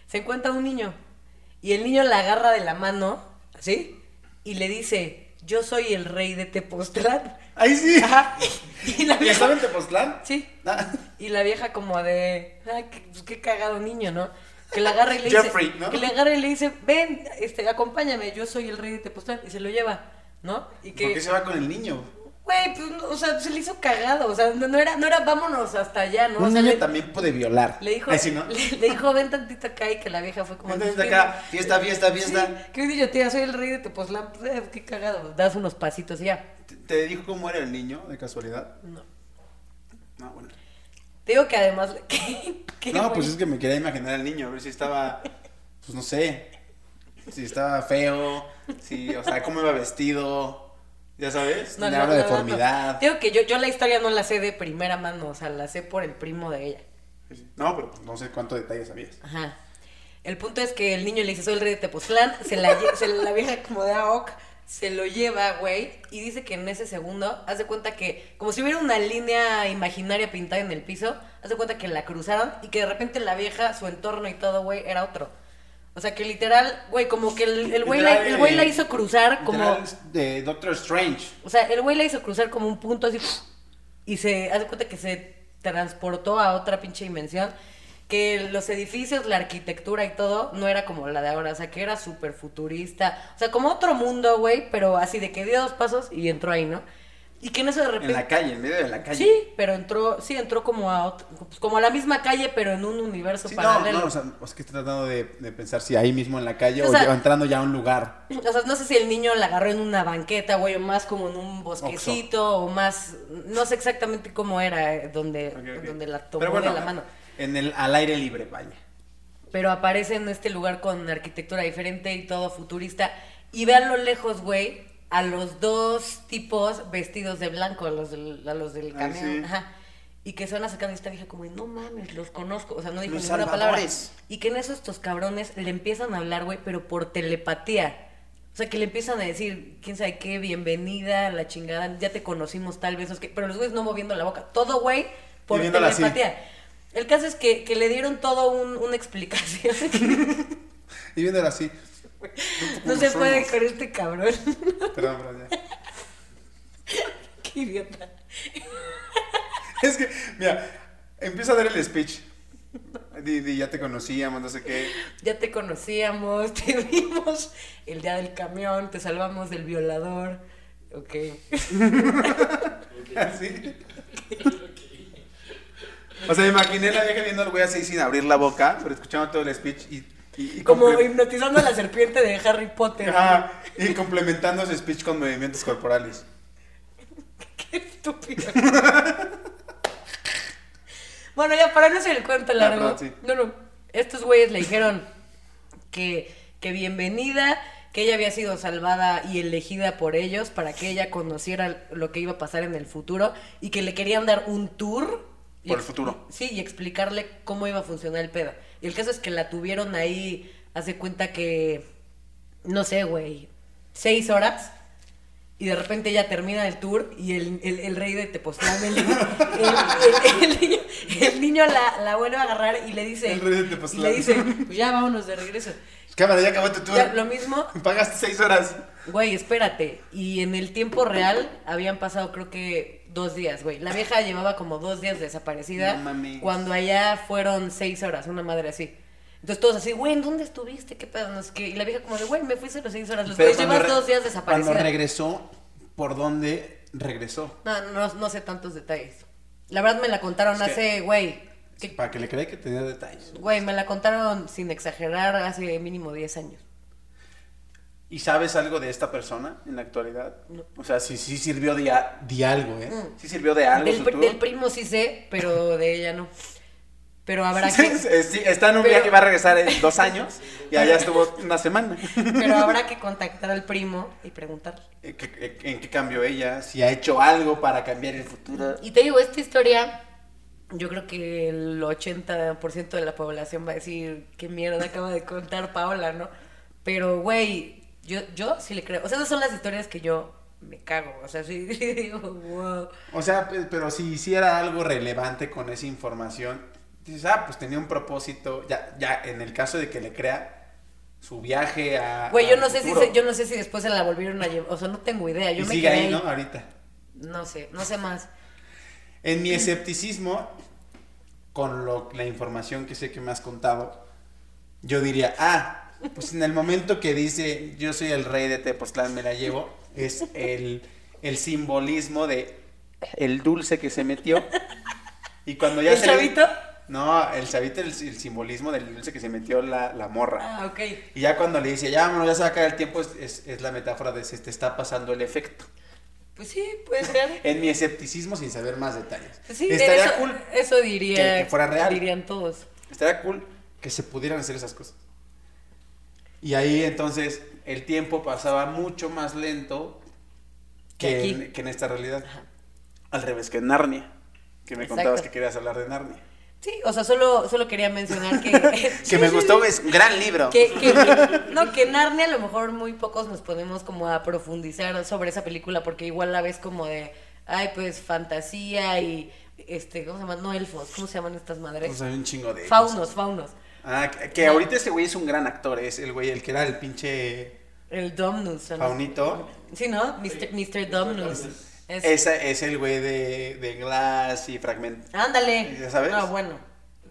Se encuentra un niño y el niño la agarra de la mano, ¿sí? Y le dice, yo soy el rey de Tepoztlán. ¡Ay, sí! Ajá. Y la ¿Y estaba en vieja, Tepoztlán? sí. Ah, Y la vieja como de, ay, qué, pues, qué cagado niño, ¿no? Que la agarra y le Jeffrey, dice, ¿no? que le agarra y le dice, ven, este, acompáñame, yo soy el rey de Tepoztlán. Y se lo lleva, ¿no? Y ¿Por qué que, se va con el niño? Güey, pues, o sea, se le hizo cagado, o sea, no, era, no era vámonos hasta allá, ¿no? Un o sea, niño le- también puede violar. le dijo, sí, le, le dijo, ven tantito acá y que la vieja fue como... Entonces "Pues, acá, fiesta, fiesta, Sí, fiesta. ¿Qué dice yo, tía? Soy el rey de Tepoztlán. Pues, eh, qué cagado. Das unos pasitos y ya. ¿Te- ¿Te dijo cómo era el niño, de casualidad? No. No, bueno. Te digo que además... que- que, No, pues es que me quería imaginar al niño, a ver si estaba, pues no sé, si estaba feo, si, o sea, cómo iba vestido, ya sabes, no, una no, no, deformidad. Digo que yo, yo la historia no la sé de primera mano. O sea, la sé por el primo de ella. No, pero no sé cuántos detalles sabías. Ajá. El punto es que el niño le dice, soy el rey de Tepoztlán. Se la, se la vieja como de AOC se lo lleva, güey. Y dice que en ese segundo, haz de cuenta que, como si hubiera una línea imaginaria pintada en el piso, haz de cuenta que la cruzaron y que de repente la vieja, su entorno y todo, güey, era otro. O sea, que literal, güey, como que el el güey la, el güey la eh, hizo cruzar como... De Doctor Strange. O sea, el güey la hizo cruzar como un punto así y se hace cuenta que se transportó a otra pinche dimensión que los edificios, la arquitectura y todo no era como la de ahora, o sea, que era súper futurista, o sea, como otro mundo, güey, pero así de que dio dos pasos y entró ahí, ¿no? Y que en eso de repente... En la calle, en medio de la calle. Sí, pero entró, sí, entró como a, otro- pues, como a la misma calle, pero en un universo Sí, no, paralelo. no, o sea, es que estoy tratando de, de pensar si ahí mismo en la calle o, O sea- entrando ya a un lugar. O sea, no sé si el niño la agarró en una banqueta, güey, o más como en un bosquecito, o más, no sé exactamente cómo era eh, donde, Ok, ok. donde la tomó Pero bueno, de la mano. En el, al aire libre, vaya. Pero aparece en este lugar con arquitectura diferente y todo futurista. Y ve a lo lejos, güey, a los dos tipos vestidos de blanco, a los del, a los del Ah, camión. sí. Ajá. Y que se van acercando y esta vieja como, no mames, los conozco. O sea, no dijo Los ninguna palabra. Y que en eso estos cabrones le empiezan a hablar, güey, pero por telepatía. O sea, que le empiezan a decir, quién sabe qué, bienvenida, la chingada, ya te conocimos tal vez. qué, pero los güeyes no moviendo la boca. Todo, güey, por viéndola así. telepatía. El caso es que, que le dieron todo un- una explicación. Y viéndolo así. No se puede con este cabrón. Perdón, perdón, ya. qué idiota. Es que, mira, empieza a dar el speech. Di, di, ya te conocíamos, no sé qué. Ya te conocíamos, te vimos el día del camión, te salvamos del violador. Ok. Así. O sea, me imaginé la vieja viendo al güey así sin abrir la boca, pero escuchando todo el speech y. y- y Como hipnotizando a la serpiente de Harry Potter. Ajá, y complementando ese speech con movimientos corporales. Qué estúpido. bueno, ya para no hacer el cuento Ah, largo. perdón, sí. No, no. Estos güeyes le dijeron que, que bienvenida, que ella había sido salvada y elegida por ellos para que ella conociera lo que iba a pasar en el futuro y que le querían dar un tour. Por el futuro. Sí, y explicarle cómo iba a funcionar el pedo. Y el caso es que la tuvieron ahí, hace cuenta que, no sé, güey, seis horas. Y de repente ya termina el tour y el, el, el rey de Tepoztlán, el, el- niño, el niño la, la vuelve a agarrar y le dice... El rey de Y Tepoztlán. le dice, pues ya vámonos de regreso. Cámara, ya acabó tu tour. Ya, lo mismo, Pagaste seis horas. güey, espérate. Y en el tiempo real habían pasado creo que dos días, güey. La vieja llevaba como dos días desaparecida. No mames. Cuando allá fueron seis horas, una madre así. Entonces todos así, güey, ¿en dónde estuviste? ¿Qué pedo? No sé qué. Y la vieja como de, güey, me fui hace seis horas. Los güeyes cuando llevas dos días Cuando desaparecida. regresó, ¿por dónde regresó? No, no, no sé tantos detalles. La verdad me la contaron Es que- hace, güey, que- Para que le crea que tenía detalles. güey, me la contaron sin exagerar hace mínimo 10 años. ¿Y sabes algo de esta persona en la actualidad? No. O sea, sí, sí sirvió de, a- de algo, ¿eh? Mm. Sí sirvió de algo Del, su del primo sí sé, pero de ella no. Pero habrá Sí, que, sí, está en un Pero- viaje y va a regresar en dos años y allá estuvo una semana. pero habrá que contactar al primo y preguntarle. ¿En qué, en qué cambió ella? Si ha hecho algo para cambiar el futuro. Y te digo, esta historia, yo creo que el 80% de la población va a decir, qué mierda acaba de contar Paola, ¿no? Pero, güey, yo, yo sí le creo. O sea, esas son las historias que yo me cago. O sea, sí digo, wow. O sea, pe- pero si hiciera algo relevante con esa información, dices, ah, pues tenía un propósito, ya, ya, en el caso de que le crea su viaje a... Güey, yo no sé si futuro. se- yo no sé si después se la volvieron a llevar. O sea, no tengo idea. Yo y me sigue quedé ahí. ¿no? Ahorita. No sé, no sé más. En mi escepticismo, con lo, la información que sé que me has contado, yo diría, ah, pues en el momento que dice yo soy el rey de Tepoztlán, me la llevo, es el, el simbolismo de el dulce que se metió. Y cuando ya ¿El se le- chavito? No, el chavito es el, el simbolismo del dulce que se metió la, la morra. Ah, ok. Y ya cuando le dice, ya, bueno, ya se va a acabar el tiempo, es, es- es la metáfora de se te está pasando el efecto. Pues sí, puede ser. En mi escepticismo sin saber más detalles. Pues sí, Estaría eso, cool. eso diría. que- que fuera real. Dirían todos. Estaría cool que se pudieran hacer esas cosas. Y ahí entonces el tiempo pasaba mucho más lento Que aquí. en, que en esta realidad. Al revés que en Narnia. Que me Exacto. contabas que querías hablar de Narnia. Sí, o sea, solo, solo quería mencionar que. Que me gustó, es un gran libro. Que, que- no, que Narnia a lo mejor muy pocos nos ponemos como a profundizar sobre esa película porque igual la ves como de, ay, pues fantasía y, este, ¿cómo se llaman? No elfos, ¿cómo se llaman estas madres? Pues un chingo de faunos, faunos. Ah, que, ahorita ese güey es un gran actor, es el güey, el que era el pinche El Domnus. faunito. Sí, ¿no? Mr. Mr. Domnus. Es- Ese es el güey de, de Glass y Fragment. Ándale. ¿Ya sabes? No, bueno.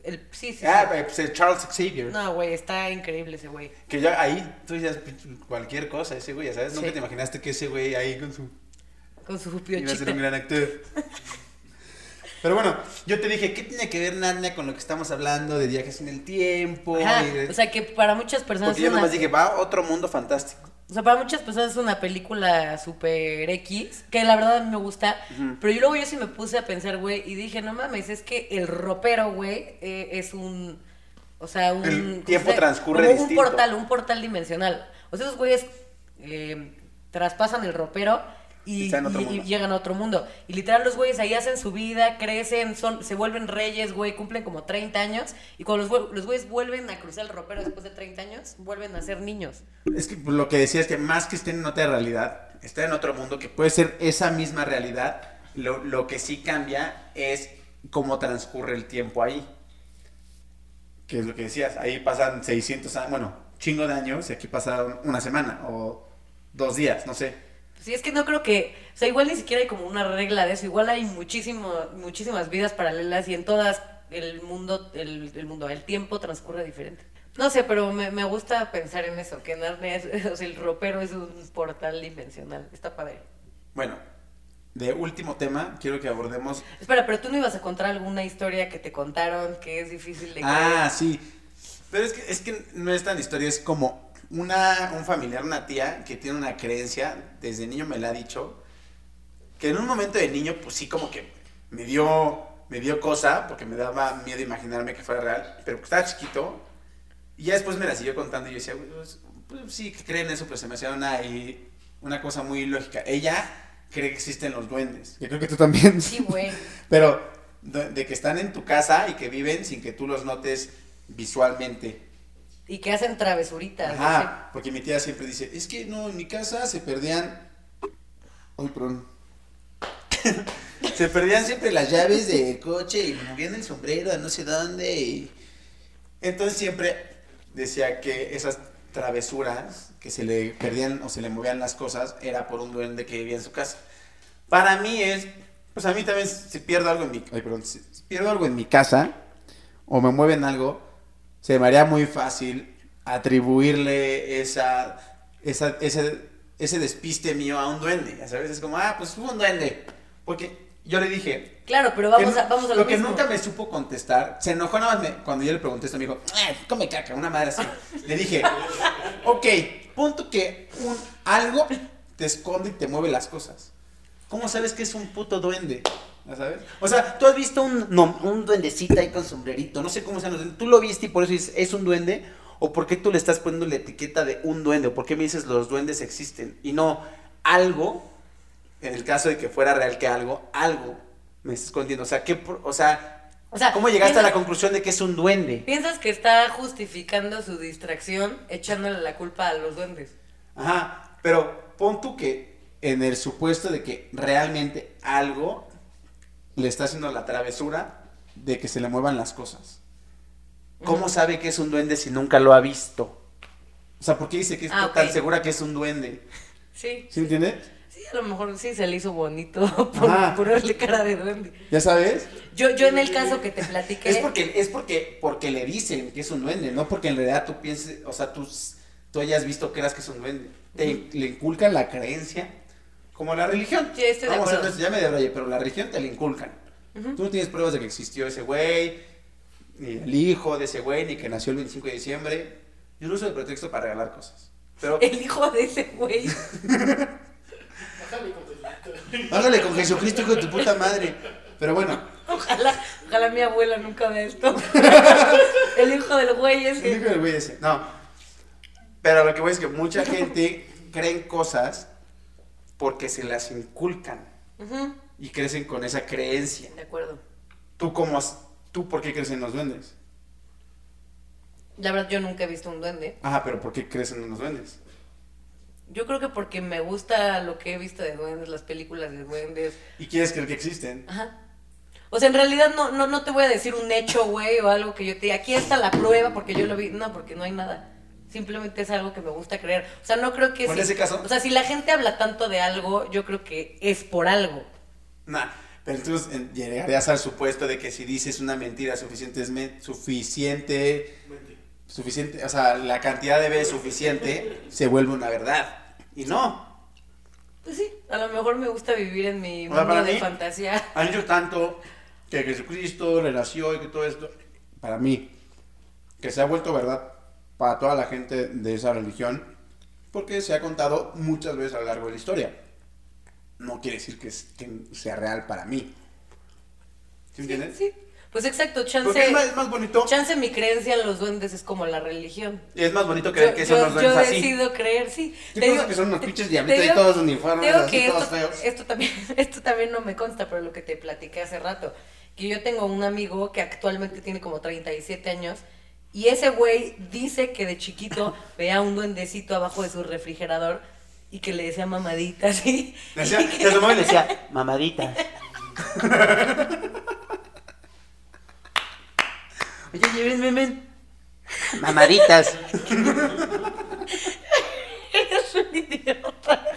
el sí, sí, Ah, sí. pues el Charles Xavier. No, güey, está increíble ese güey. Que ya ahí tú decías pinche, cualquier cosa, ese güey, ya sabes. Nunca Sí. te imaginaste que ese güey ahí con su. Con su iba a ser un gran actor. Pero bueno, yo te dije, ¿qué tiene que ver Narnia con lo que estamos hablando de viajes en el tiempo? Ajá, y de- o sea que para muchas personas Porque yo una, nomás dije, va a otro mundo fantástico. o sea, para muchas personas es una película super X, que la verdad a mí me gusta, pero yo luego yo sí me puse a pensar, güey, y dije, no mames, es que el ropero, güey, eh, es un, o sea, un... El ¿cómo tiempo transcurre Como distinto. un portal, un portal dimensional. O sea, esos güeyes eh, traspasan el ropero y, llegan a otro mundo. Y literal los güeyes ahí hacen su vida, crecen, son, se vuelven reyes, güey, cumplen como 30 años. Y cuando los, los güeyes vuelven a cruzar el ropero después de 30 años, vuelven a ser niños. Es que lo que decía es que más que estén en otra realidad, está en otro mundo que puede ser esa misma realidad. Lo, lo que sí cambia es cómo transcurre el tiempo ahí. Que es lo que decías, ahí pasan 600 años, bueno, chingo de años y aquí pasaron una semana o dos días, no sé. Sí, es que no creo que, o sea, igual ni siquiera hay como una regla de eso, igual hay muchísimo, muchísimas vidas paralelas y en todas el mundo, el, el mundo, el tiempo transcurre diferente. No sé, pero me, me gusta pensar en eso, que Narnia es, o sea, el ropero es un portal dimensional, está padre. Bueno, de último tema, quiero que abordemos Espera, pero tú no ibas a contar alguna historia que te contaron que es difícil de creer. Ah, sí. Pero es que, es que no es tan historia, es como una, un familiar, una tía que tiene una creencia, desde niño me la ha dicho, que en un momento de niño, pues sí, como que me dio, me dio cosa, porque me daba miedo imaginarme que fuera real, pero pues estaba chiquito, y ya después me la siguió contando y yo decía, pues, pues, sí, que creen eso, pero se me hacía una, y- una cosa muy lógica. Ella cree que existen los duendes. Yo creo que tú también. Sí, güey. Pero de, de que están en tu casa y que viven sin que tú los notes visualmente. Y que hacen travesuritas. no Ajá, porque mi tía siempre dice, es que no, en mi casa se perdían... Ay, perdón. se perdían siempre las llaves del coche y me movían el sombrero a no sé dónde. y- Entonces siempre decía que esas travesuras que se le perdían o se le movían las cosas era por un duende que vivía en su casa. Para mí es, pues a mí también si pierdo algo en mi, ay, perdón, si pierdo algo en mi casa o me mueven algo, se me haría muy fácil atribuirle esa, esa, ese, ese despiste mío a un duende. Ya sabes, es como, ah, pues hubo un duende. Porque yo le dije. Claro, pero vamos que a, vamos a lo, lo, que mismo. nunca me supo contestar, se enojó nada más me- cuando yo le pregunté esto, me dijo, "Ah, come caca, una madre así. le dije, ok, punto que un algo te esconde y te mueve las cosas. ¿Cómo sabes que es un puto duende? ¿Ya sabes? O sea, tú has visto un, no, un duendecito ahí con sombrerito, no sé cómo sean los. ¿Tú lo viste y por eso dices, es un duende? ¿O por qué tú le estás poniendo la etiqueta de un duende? ¿O por qué me dices los duendes existen? Y no algo, en el caso de que fuera real que algo, algo me está escondiendo. O sea, ¿qué, pro- o sea, O sea, ¿cómo llegaste a la conclusión de que es un duende? ¿Piensas que está justificando su distracción echándole la culpa a los duendes? Ajá, pero pon tú que en el supuesto de que realmente algo le está haciendo la travesura de que se le muevan las cosas. ¿Cómo sabe que es un duende si nunca lo ha visto? O sea, ¿por qué dice que está Ah, tan segura que es un duende? Sí. ¿Sí entiendes? Sí, a lo mejor sí se le hizo bonito por Ajá. ponerle cara de duende. ¿Ya sabes? Yo, yo en el caso que te platiqué. Es porque, es porque, porque le dicen que es un duende, no porque en realidad tú pienses, o sea, tú, tú hayas visto que eras que es un duende. Te, le inculcan la creencia, como la religión. Sí, estoy de Vamos a acuerdo. ver, ya me debrayé, pero la religión te la inculcan. Tú no tienes pruebas de que existió ese güey, ni el hijo de ese güey, ni que nació el 25 de diciembre. Yo lo uso de pretexto para regalar cosas. Pero El hijo de ese güey. hágale con Jesucristo, hijo de tu puta madre. Pero bueno, Ojalá, ojalá mi abuela nunca vea esto. El hijo del güey El ese. hijo del güey ese. No. Pero lo que voy es que mucha gente cree en cosas porque se las inculcan y crecen con esa creencia. De acuerdo. ¿Tú cómo has- tú por qué crees en los duendes? La verdad, yo nunca he visto un duende. Ajá, pero ¿por qué crees en los duendes? Yo creo que porque me gusta lo que he visto de duendes, las películas de duendes. ¿Y quieres creer que existen? Ajá. O sea, en realidad no, no, no te voy a decir un hecho, güey, o algo que yo te diga, aquí está la prueba porque yo lo vi. No, porque no hay nada. Simplemente es algo que me gusta creer. O sea, no creo que... Por si- ese caso- O sea, si la gente habla tanto de algo, yo creo que es por algo. Nah, Pero entonces llegarías al supuesto de que si dices una mentira suficiente, suficiente, suficiente, o sea, la cantidad de veces suficiente se vuelve una verdad. Y no. Pues sí, a lo mejor me gusta vivir en mi mundo de fantasía. Han dicho tanto que Jesucristo renació y que todo esto, para mí, que se ha vuelto verdad para toda la gente de esa religión, porque se ha contado muchas veces a lo largo de la historia no quiere decir que, sea real para mí. ¿Sí, entiendes? Sí. Pues exacto, chance. Porque es más, bonito. Chance mi creencia en los duendes es como la religión. Y es más bonito creer que son los duendes así. Yo decido creer, sí. Yo te digo que son unos pinches diablitos y todos uniformes, así, todos esto, feos. Esto también, esto también no me consta, pero lo que te platiqué hace rato. Que yo tengo un amigo que actualmente tiene como 37 años. Y ese güey dice que de chiquito veía un duendecito abajo de su refrigerador y que le decía mamadita, ¿sí? Le decía, y que... le decía, mamadita. Oye, llévenme, men. Mamaditas. Eres un idiota.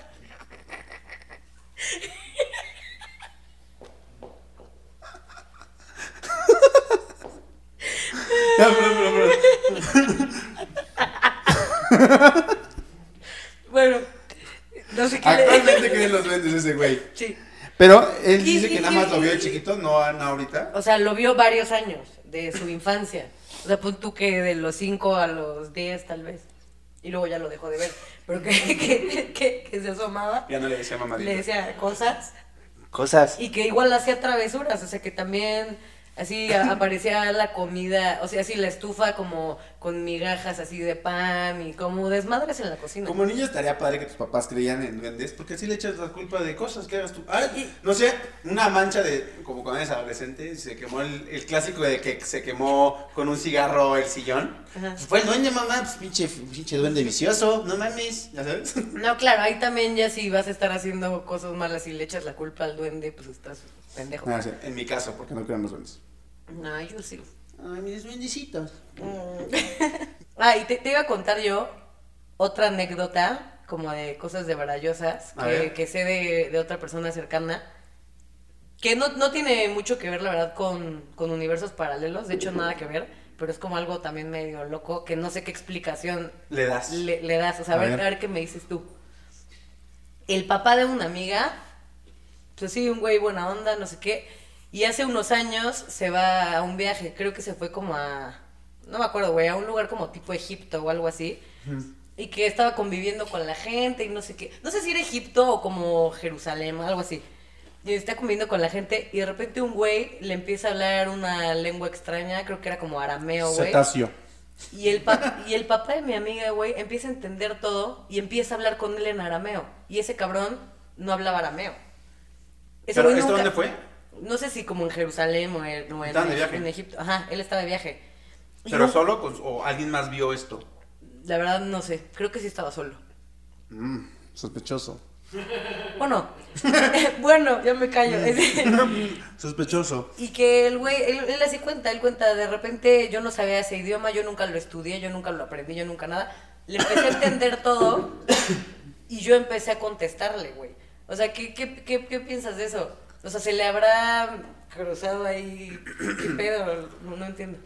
No, no, no, bueno, no sé qué Actualmente creen los duendes ese güey. Sí. Pero él dice que nada más lo vio de chiquito, no, ahorita. O sea, lo vio varios años de su infancia. O sea, tú que de los 5 a los 10 tal vez. Y luego ya lo dejó de ver. Pero que, que, que, se asomaba. Ya no le decía mamadita. Le decía cosas. Cosas. Y que igual hacía travesuras. O sea, que también así aparecía la comida. O sea, así la estufa como con migajas así de pan y como desmadres en la cocina. Como niño estaría padre que tus papás creían en duendes, porque así le echas la culpa de cosas que hagas tú. Ay, no sé, una mancha de, como cuando eres adolescente, se quemó el, el clásico de que se quemó con un cigarro el sillón. Pues fue el duende, mamá, pues pinche, pinche duende vicioso, no mames, ¿ya sabes? No, claro, ahí también ya si vas a estar haciendo cosas malas y le echas la culpa al duende, pues estás pendejo. Ah, en mi caso, porque no crean los duendes. No, yo sí. Ay, mis duendecitos. Mm. ah, y te, iba a contar yo otra anécdota, como de cosas de barallosas, que, sé de, otra persona cercana, que no, tiene mucho que ver, la verdad, con, universos paralelos, de hecho, nada que ver, pero es como algo también medio loco, que no sé qué explicación le das. Le, das, o sea, a, ver, a ver qué me dices tú. El papá de una amiga, pues sí, un güey buena onda, no sé qué, y hace unos años se va a un viaje, creo que se fue como a, no me acuerdo, güey, a un lugar como tipo Egipto o algo así. Y que estaba conviviendo con la gente y no sé qué. No sé si era Egipto o como Jerusalén, algo así. Y está conviviendo con la gente y de repente un güey le empieza a hablar una lengua extraña, creo que era como arameo, güey. Cetáceo. Y el, y el papá de mi amiga, güey, empieza a entender todo y empieza a hablar con él en arameo. Y ese cabrón no hablaba arameo. ¿Pero esto dónde fue? No sé si como en Jerusalén o en, en, Egipto. Ajá, él estaba de viaje. ¿Pero solo o alguien más vio esto? La verdad no sé, creo que sí estaba solo. Mm, sospechoso. Bueno, bueno, ya me callo. Sospechoso. Y que el güey, él, él, así cuenta, él cuenta, de repente yo no sabía ese idioma, yo nunca lo estudié, yo nunca lo aprendí, yo nunca nada. Le empecé a entender todo y yo empecé a contestarle, güey. O sea, ¿qué, qué, qué, qué piensas de eso? O sea, se le habrá cruzado ahí. ¿Qué pedo? No, entiendo.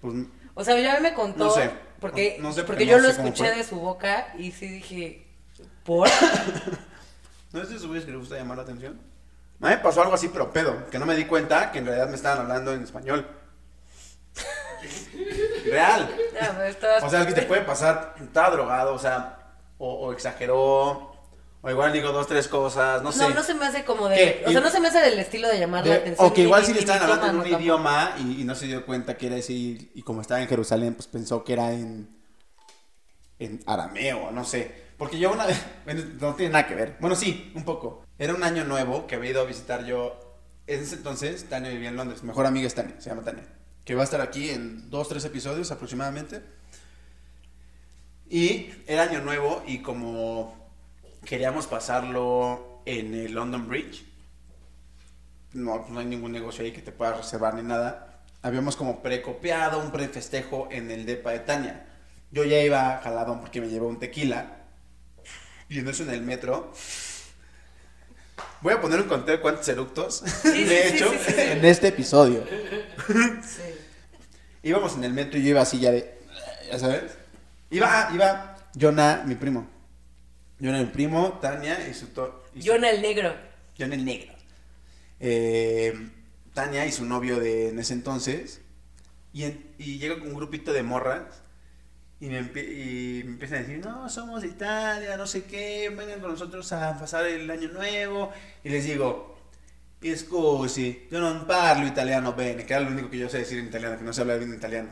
Pues, o sea, ya me contó. No sé. Porque, porque, yo lo escuché de su boca y sí dije. ¿Por? ¿No es de su que le gusta llamar la atención? A mí me pasó algo así, pero pedo. Que no me di cuenta que en realidad me estaban hablando en español. Real. o sea, es que te puede pasar, estaba drogado, o sea, o, o exageró, o igual digo dos, tres cosas, no sé. No, no se me hace como de. o sea, no se me hace del estilo de llamar la atención. O que igual si le estaban hablando en un idioma y, no se dio cuenta que era ese. Y, como estaba en Jerusalén, pues pensó que era en. En arameo, no sé. Porque yo una vez. no tiene nada que ver. Bueno, sí, un poco. Era un año nuevo que había ido a visitar yo. En ese entonces, Tania vivía en Londres. mejor amiga es Tania, se llama Tania. Que va a estar aquí en dos, tres episodios aproximadamente. Y era año nuevo y como queríamos pasarlo en el London Bridge. No, no hay ningún negocio ahí que te pueda reservar ni nada. Habíamos como precopiado un prefestejo en el depa de Tania. Yo ya iba jaladón porque me llevó un tequila. Y en eso en el metro. Voy a poner un conteo de cuántos eructos Sí, me he sí, hecho sí, sí, sí. en este episodio. Sí. Íbamos en el metro y yo iba así ya de. ¿Ya sabes? Iba, iba Jonah, mi primo. Jonah, mi primo, Tania y su. to- y su- el negro. Jonah el negro. Eh, Tania y su novio de en ese entonces. Y, en- y llega con un grupito de morras. Y me, y me empiezan a decir, no, somos de Italia, no sé qué, vengan con nosotros a pasar el año nuevo. Y les digo, scusi, yo non parlo italiano bene, que era lo único que yo sé decir en italiano, que no sé hablar bien italiano.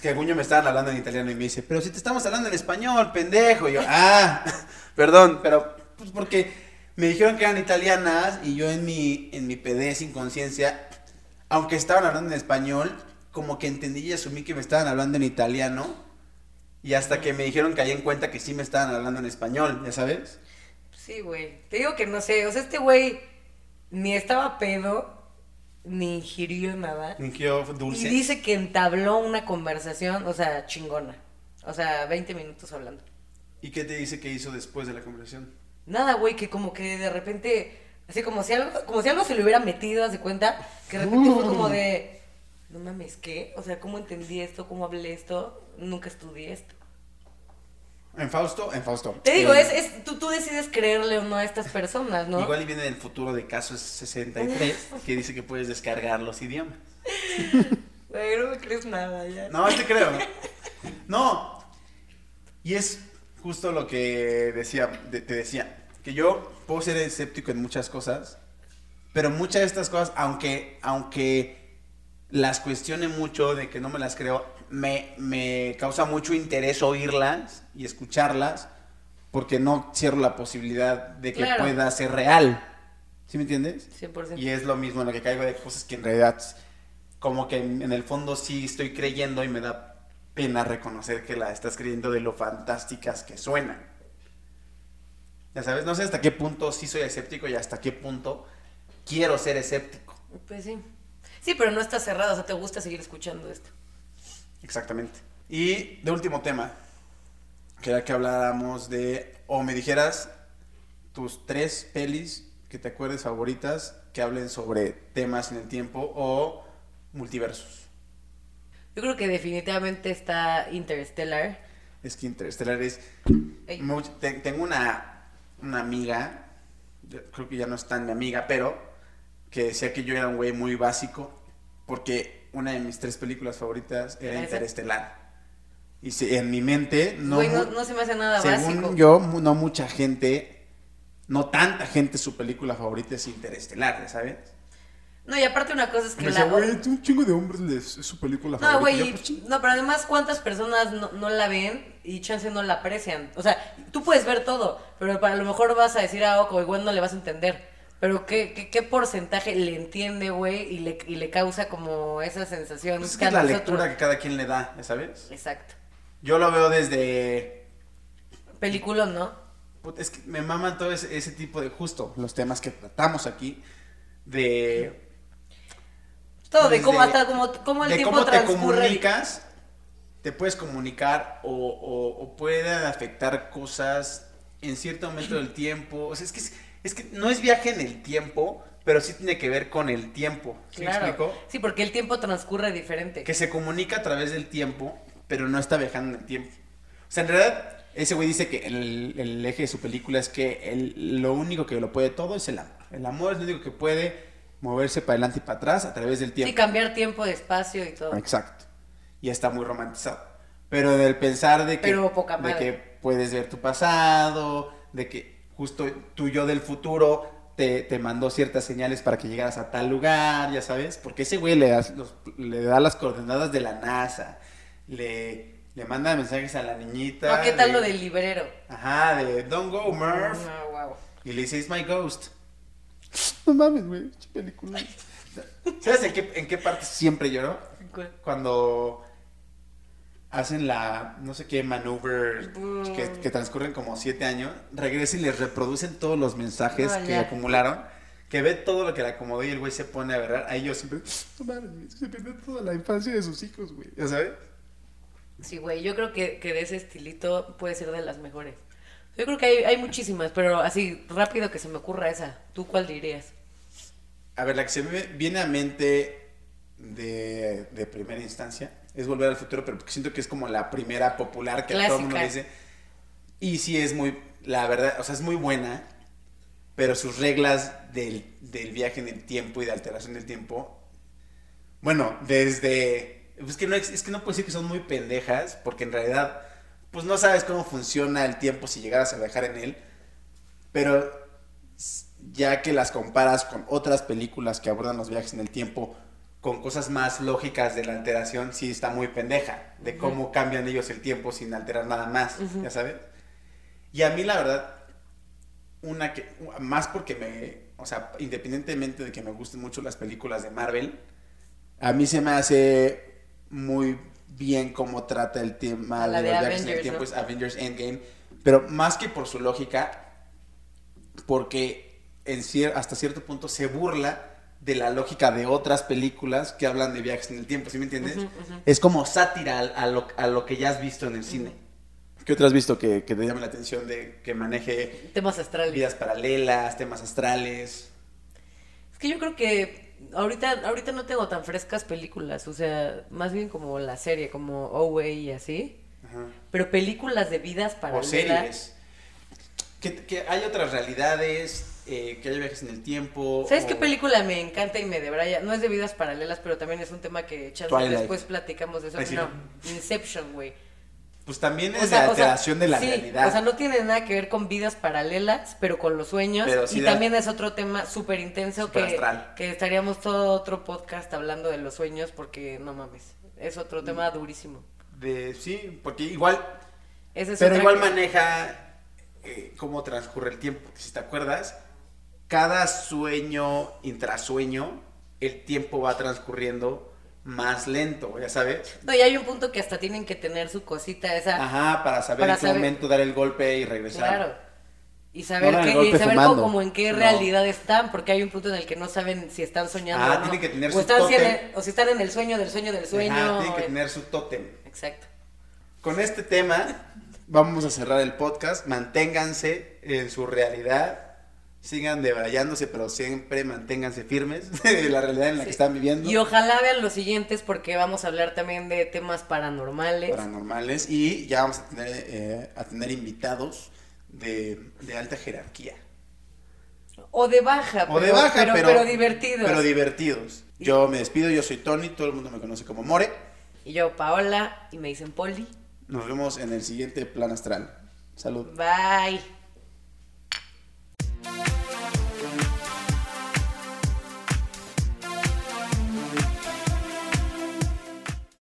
Que Guño me estaban hablando en italiano y me dice, pero si te estamos hablando en español, pendejo. Y yo, ah, perdón, pero pues porque me dijeron que eran italianas y yo en mi, en mi pedez sin conciencia, aunque estaban hablando en español, como que entendí y asumí que me estaban hablando en italiano. Y hasta que me dijeron que ahí en cuenta que sí me estaban hablando en español, ¿ya sabes? Sí, güey. Te digo que no sé. O sea, este güey ni estaba pedo, ni ingirió nada. Que yo dulce. Y dice que entabló una conversación, o sea, chingona. O sea, 20 minutos hablando. ¿Y qué te dice que hizo después de la conversación? Nada, güey, que como que de repente, así como si algo, como si algo se le hubiera metido, haz de cuenta, que de repente fue como de, no mames, ¿qué? O sea, ¿cómo entendí esto? ¿Cómo hablé esto? Nunca estudié esto. En Fausto, en Fausto. Te digo, Eh, es, es, tú, tú decides creerle o no a estas personas, ¿no? Igual y viene del futuro de Casos 63, que dice que puedes descargar los idiomas. Güey, no me crees nada ya. No, te creo. No. Y es justo lo que decía, de- te decía, que yo puedo ser escéptico en muchas cosas, pero muchas de estas cosas, aunque, aunque las cuestione mucho de que no me las creo, me, me causa mucho interés oírlas y escucharlas, porque no cierro la posibilidad de que Claro. pueda ser real. ¿Sí me entiendes? 100%. Y es lo mismo en lo que caigo de cosas que en realidad, como que en, en el fondo sí estoy creyendo y me da pena reconocer que la estás creyendo de lo fantásticas que suenan. Ya sabes, no sé hasta qué punto sí soy escéptico y hasta qué punto quiero ser escéptico. Pues sí. Sí, pero no estás cerrado, o sea, te gusta seguir escuchando esto. Exactamente. Y de último tema, quería que habláramos de, o me dijeras tus tres pelis que te acuerdes favoritas que hablen sobre temas en el tiempo o multiversos. Yo creo que definitivamente está Interstellar. Es que Interstellar es... Te- tengo una, una amiga, yo creo que ya no es tan mi amiga, pero que decía que yo era un güey muy básico porque una de mis tres películas favoritas era ¿Era esa? Interestelar. Y si, en mi mente no, Güey, no, no se me hace nada según básico. yo, no mucha gente, no tanta gente su película favorita es Interestelar, ¿ya ¿sabes? No, y aparte una cosa es que Me la... güey, un chingo de hombres les- es su película No, favorita. güey, Y yo, y- pues, no, pero además, ¿cuántas personas no, no la ven y chance no la aprecian? O sea, tú puedes ver todo, pero para lo mejor vas a decir a Oco, igual no le vas a entender. Pero ¿qué, qué, qué porcentaje le entiende, güey, y le, y le causa como esa sensación? pues es que es la nosotros- lectura que cada quien le da, ¿ya ¿sabes? Exacto. Yo lo veo desde Película, ¿no? Es que me maman todo ese, ese tipo de, justo, los temas que tratamos aquí, de... Todo, de cómo hasta como, cómo el de tiempo cómo te comunicas, te puedes comunicar o, o, o puede afectar cosas en cierto momento del tiempo. O sea, es que, es, es que no es viaje en el tiempo, pero sí tiene que ver con el tiempo. ¿Sí me explico? Sí, porque el tiempo transcurre diferente. Que se comunica a través del tiempo, pero no está viajando en el tiempo. O sea, en realidad, ese güey dice que el, el eje de su película es que el- lo único que lo puede todo es el amor. El amor es lo único que puede moverse para adelante y para atrás a través del tiempo. Sí, cambiar tiempo, espacio y todo. Exacto. Y está muy romantizado. Pero del pensar de que, Pero poca de madre. que puedes ver tu pasado, de que justo tu yo del futuro te, te mandó ciertas señales para que llegaras a tal lugar, ya sabes, porque ese güey le, das los- le da las coordenadas de la NASA, le, le manda mensajes a la niñita. No, ¿qué tal de- lo del librero? Ajá, de Don't go, Murph. No, wow. Y le dice, It's my ghost. No mames, güey, película. ¿Sabes en qué, en qué parte siempre lloró? Cuando hacen la, no sé qué, maneuver que, que transcurren como siete años, regresan y les reproducen todos los mensajes que acumularon, que ve todo lo que le acomodó y el güey se pone a berrar. Ahí yo siempre, no mames, se pierde toda la infancia de sus hijos, güey, ¿ya sabes? Sí, güey, yo creo que, que de ese estilito puede ser de las mejores. Yo creo que hay, hay muchísimas, pero así rápido que se me ocurra esa. ¿Tú cuál dirías? A ver, la que se me viene a mente de, de primera instancia es Volver al Futuro, pero porque siento que es como la primera popular que todo el mundo dice. Y sí es muy, la verdad, o sea, es muy buena, pero sus reglas del, del viaje en el tiempo y de alteración del tiempo, bueno, desde, es que, no, es que no puedo decir que son muy pendejas, porque en realidad, pues no sabes cómo funciona el tiempo si llegaras a viajar en él, pero ya que las comparas con otras películas que abordan los viajes en el tiempo, con cosas más lógicas de la alteración, sí está muy pendeja, de cómo cambian ellos el tiempo sin alterar nada más, ya sabes. Y a mí la verdad, una que, más porque me, o sea, independientemente de que me gusten mucho las películas de Marvel, a mí se me hace muy bien cómo trata el tema La de de en el Avengers, tiempo, ¿no? es Avengers Endgame, pero más que por su lógica, porque en cier- hasta cierto punto se burla de la lógica de otras películas que hablan de viajes en el tiempo, ¿sí me entiendes? Es como sátira a, lo, a lo que ya has visto en el cine. ¿Qué otro has visto que, que te llame la atención de que maneje Temas astrales. vidas paralelas, temas astrales? Es que yo creo que ahorita, ahorita no tengo tan frescas películas, o sea, más bien como la serie, como OA y así. Ajá. Pero películas de vidas O paralelas. series. Que, que hay otras realidades, eh, que hay viajes en el tiempo. ¿Sabes o- qué película me encanta y me debraya? No es de vidas paralelas, pero también es un tema que chance después platicamos de eso. Ay, sí. No, Inception, güey. Pues también es O sea- de o sea, alteración de la sí, realidad. O sea, no tiene nada que ver con vidas paralelas, pero con los sueños. Sí y da- también es otro tema súper intenso que, estaríamos todo otro podcast hablando de los sueños porque no mames. Es otro Mm. tema durísimo. De, sí, porque igual Ese es Pero igual que- maneja eh, cómo transcurre el tiempo. Si te acuerdas, cada sueño, intrasueño, el tiempo va transcurriendo más lento, ya sabes. No, y hay un punto que hasta tienen que tener su cosita esa. Ajá, para saber Para en qué saber- momento dar el golpe y regresar. Claro. Y saber, No qué, y saber como, como en qué No. realidad están, porque hay un punto en el que no saben si están soñando Ah, o no. tienen que tener o, su están si tótem. el- o si están en el sueño del sueño del sueño. Ajá, tiene o que en- tener su tótem. Exacto. Con este tema vamos a cerrar el podcast. Manténganse en su realidad. Sigan debrayándose, pero siempre manténganse firmes de la realidad en la que están viviendo. Y ojalá vean los siguientes porque vamos a hablar también de temas paranormales. paranormales y ya vamos a tener, eh, a tener invitados de, de alta jerarquía. O de baja, O de baja, pero, pero, pero divertidos. Pero divertidos. Yo me despido, yo soy Tony, todo el mundo me conoce como More. y yo, Paola, y me dicen Poli. Nos vemos en el siguiente plan astral. Salud. Bye.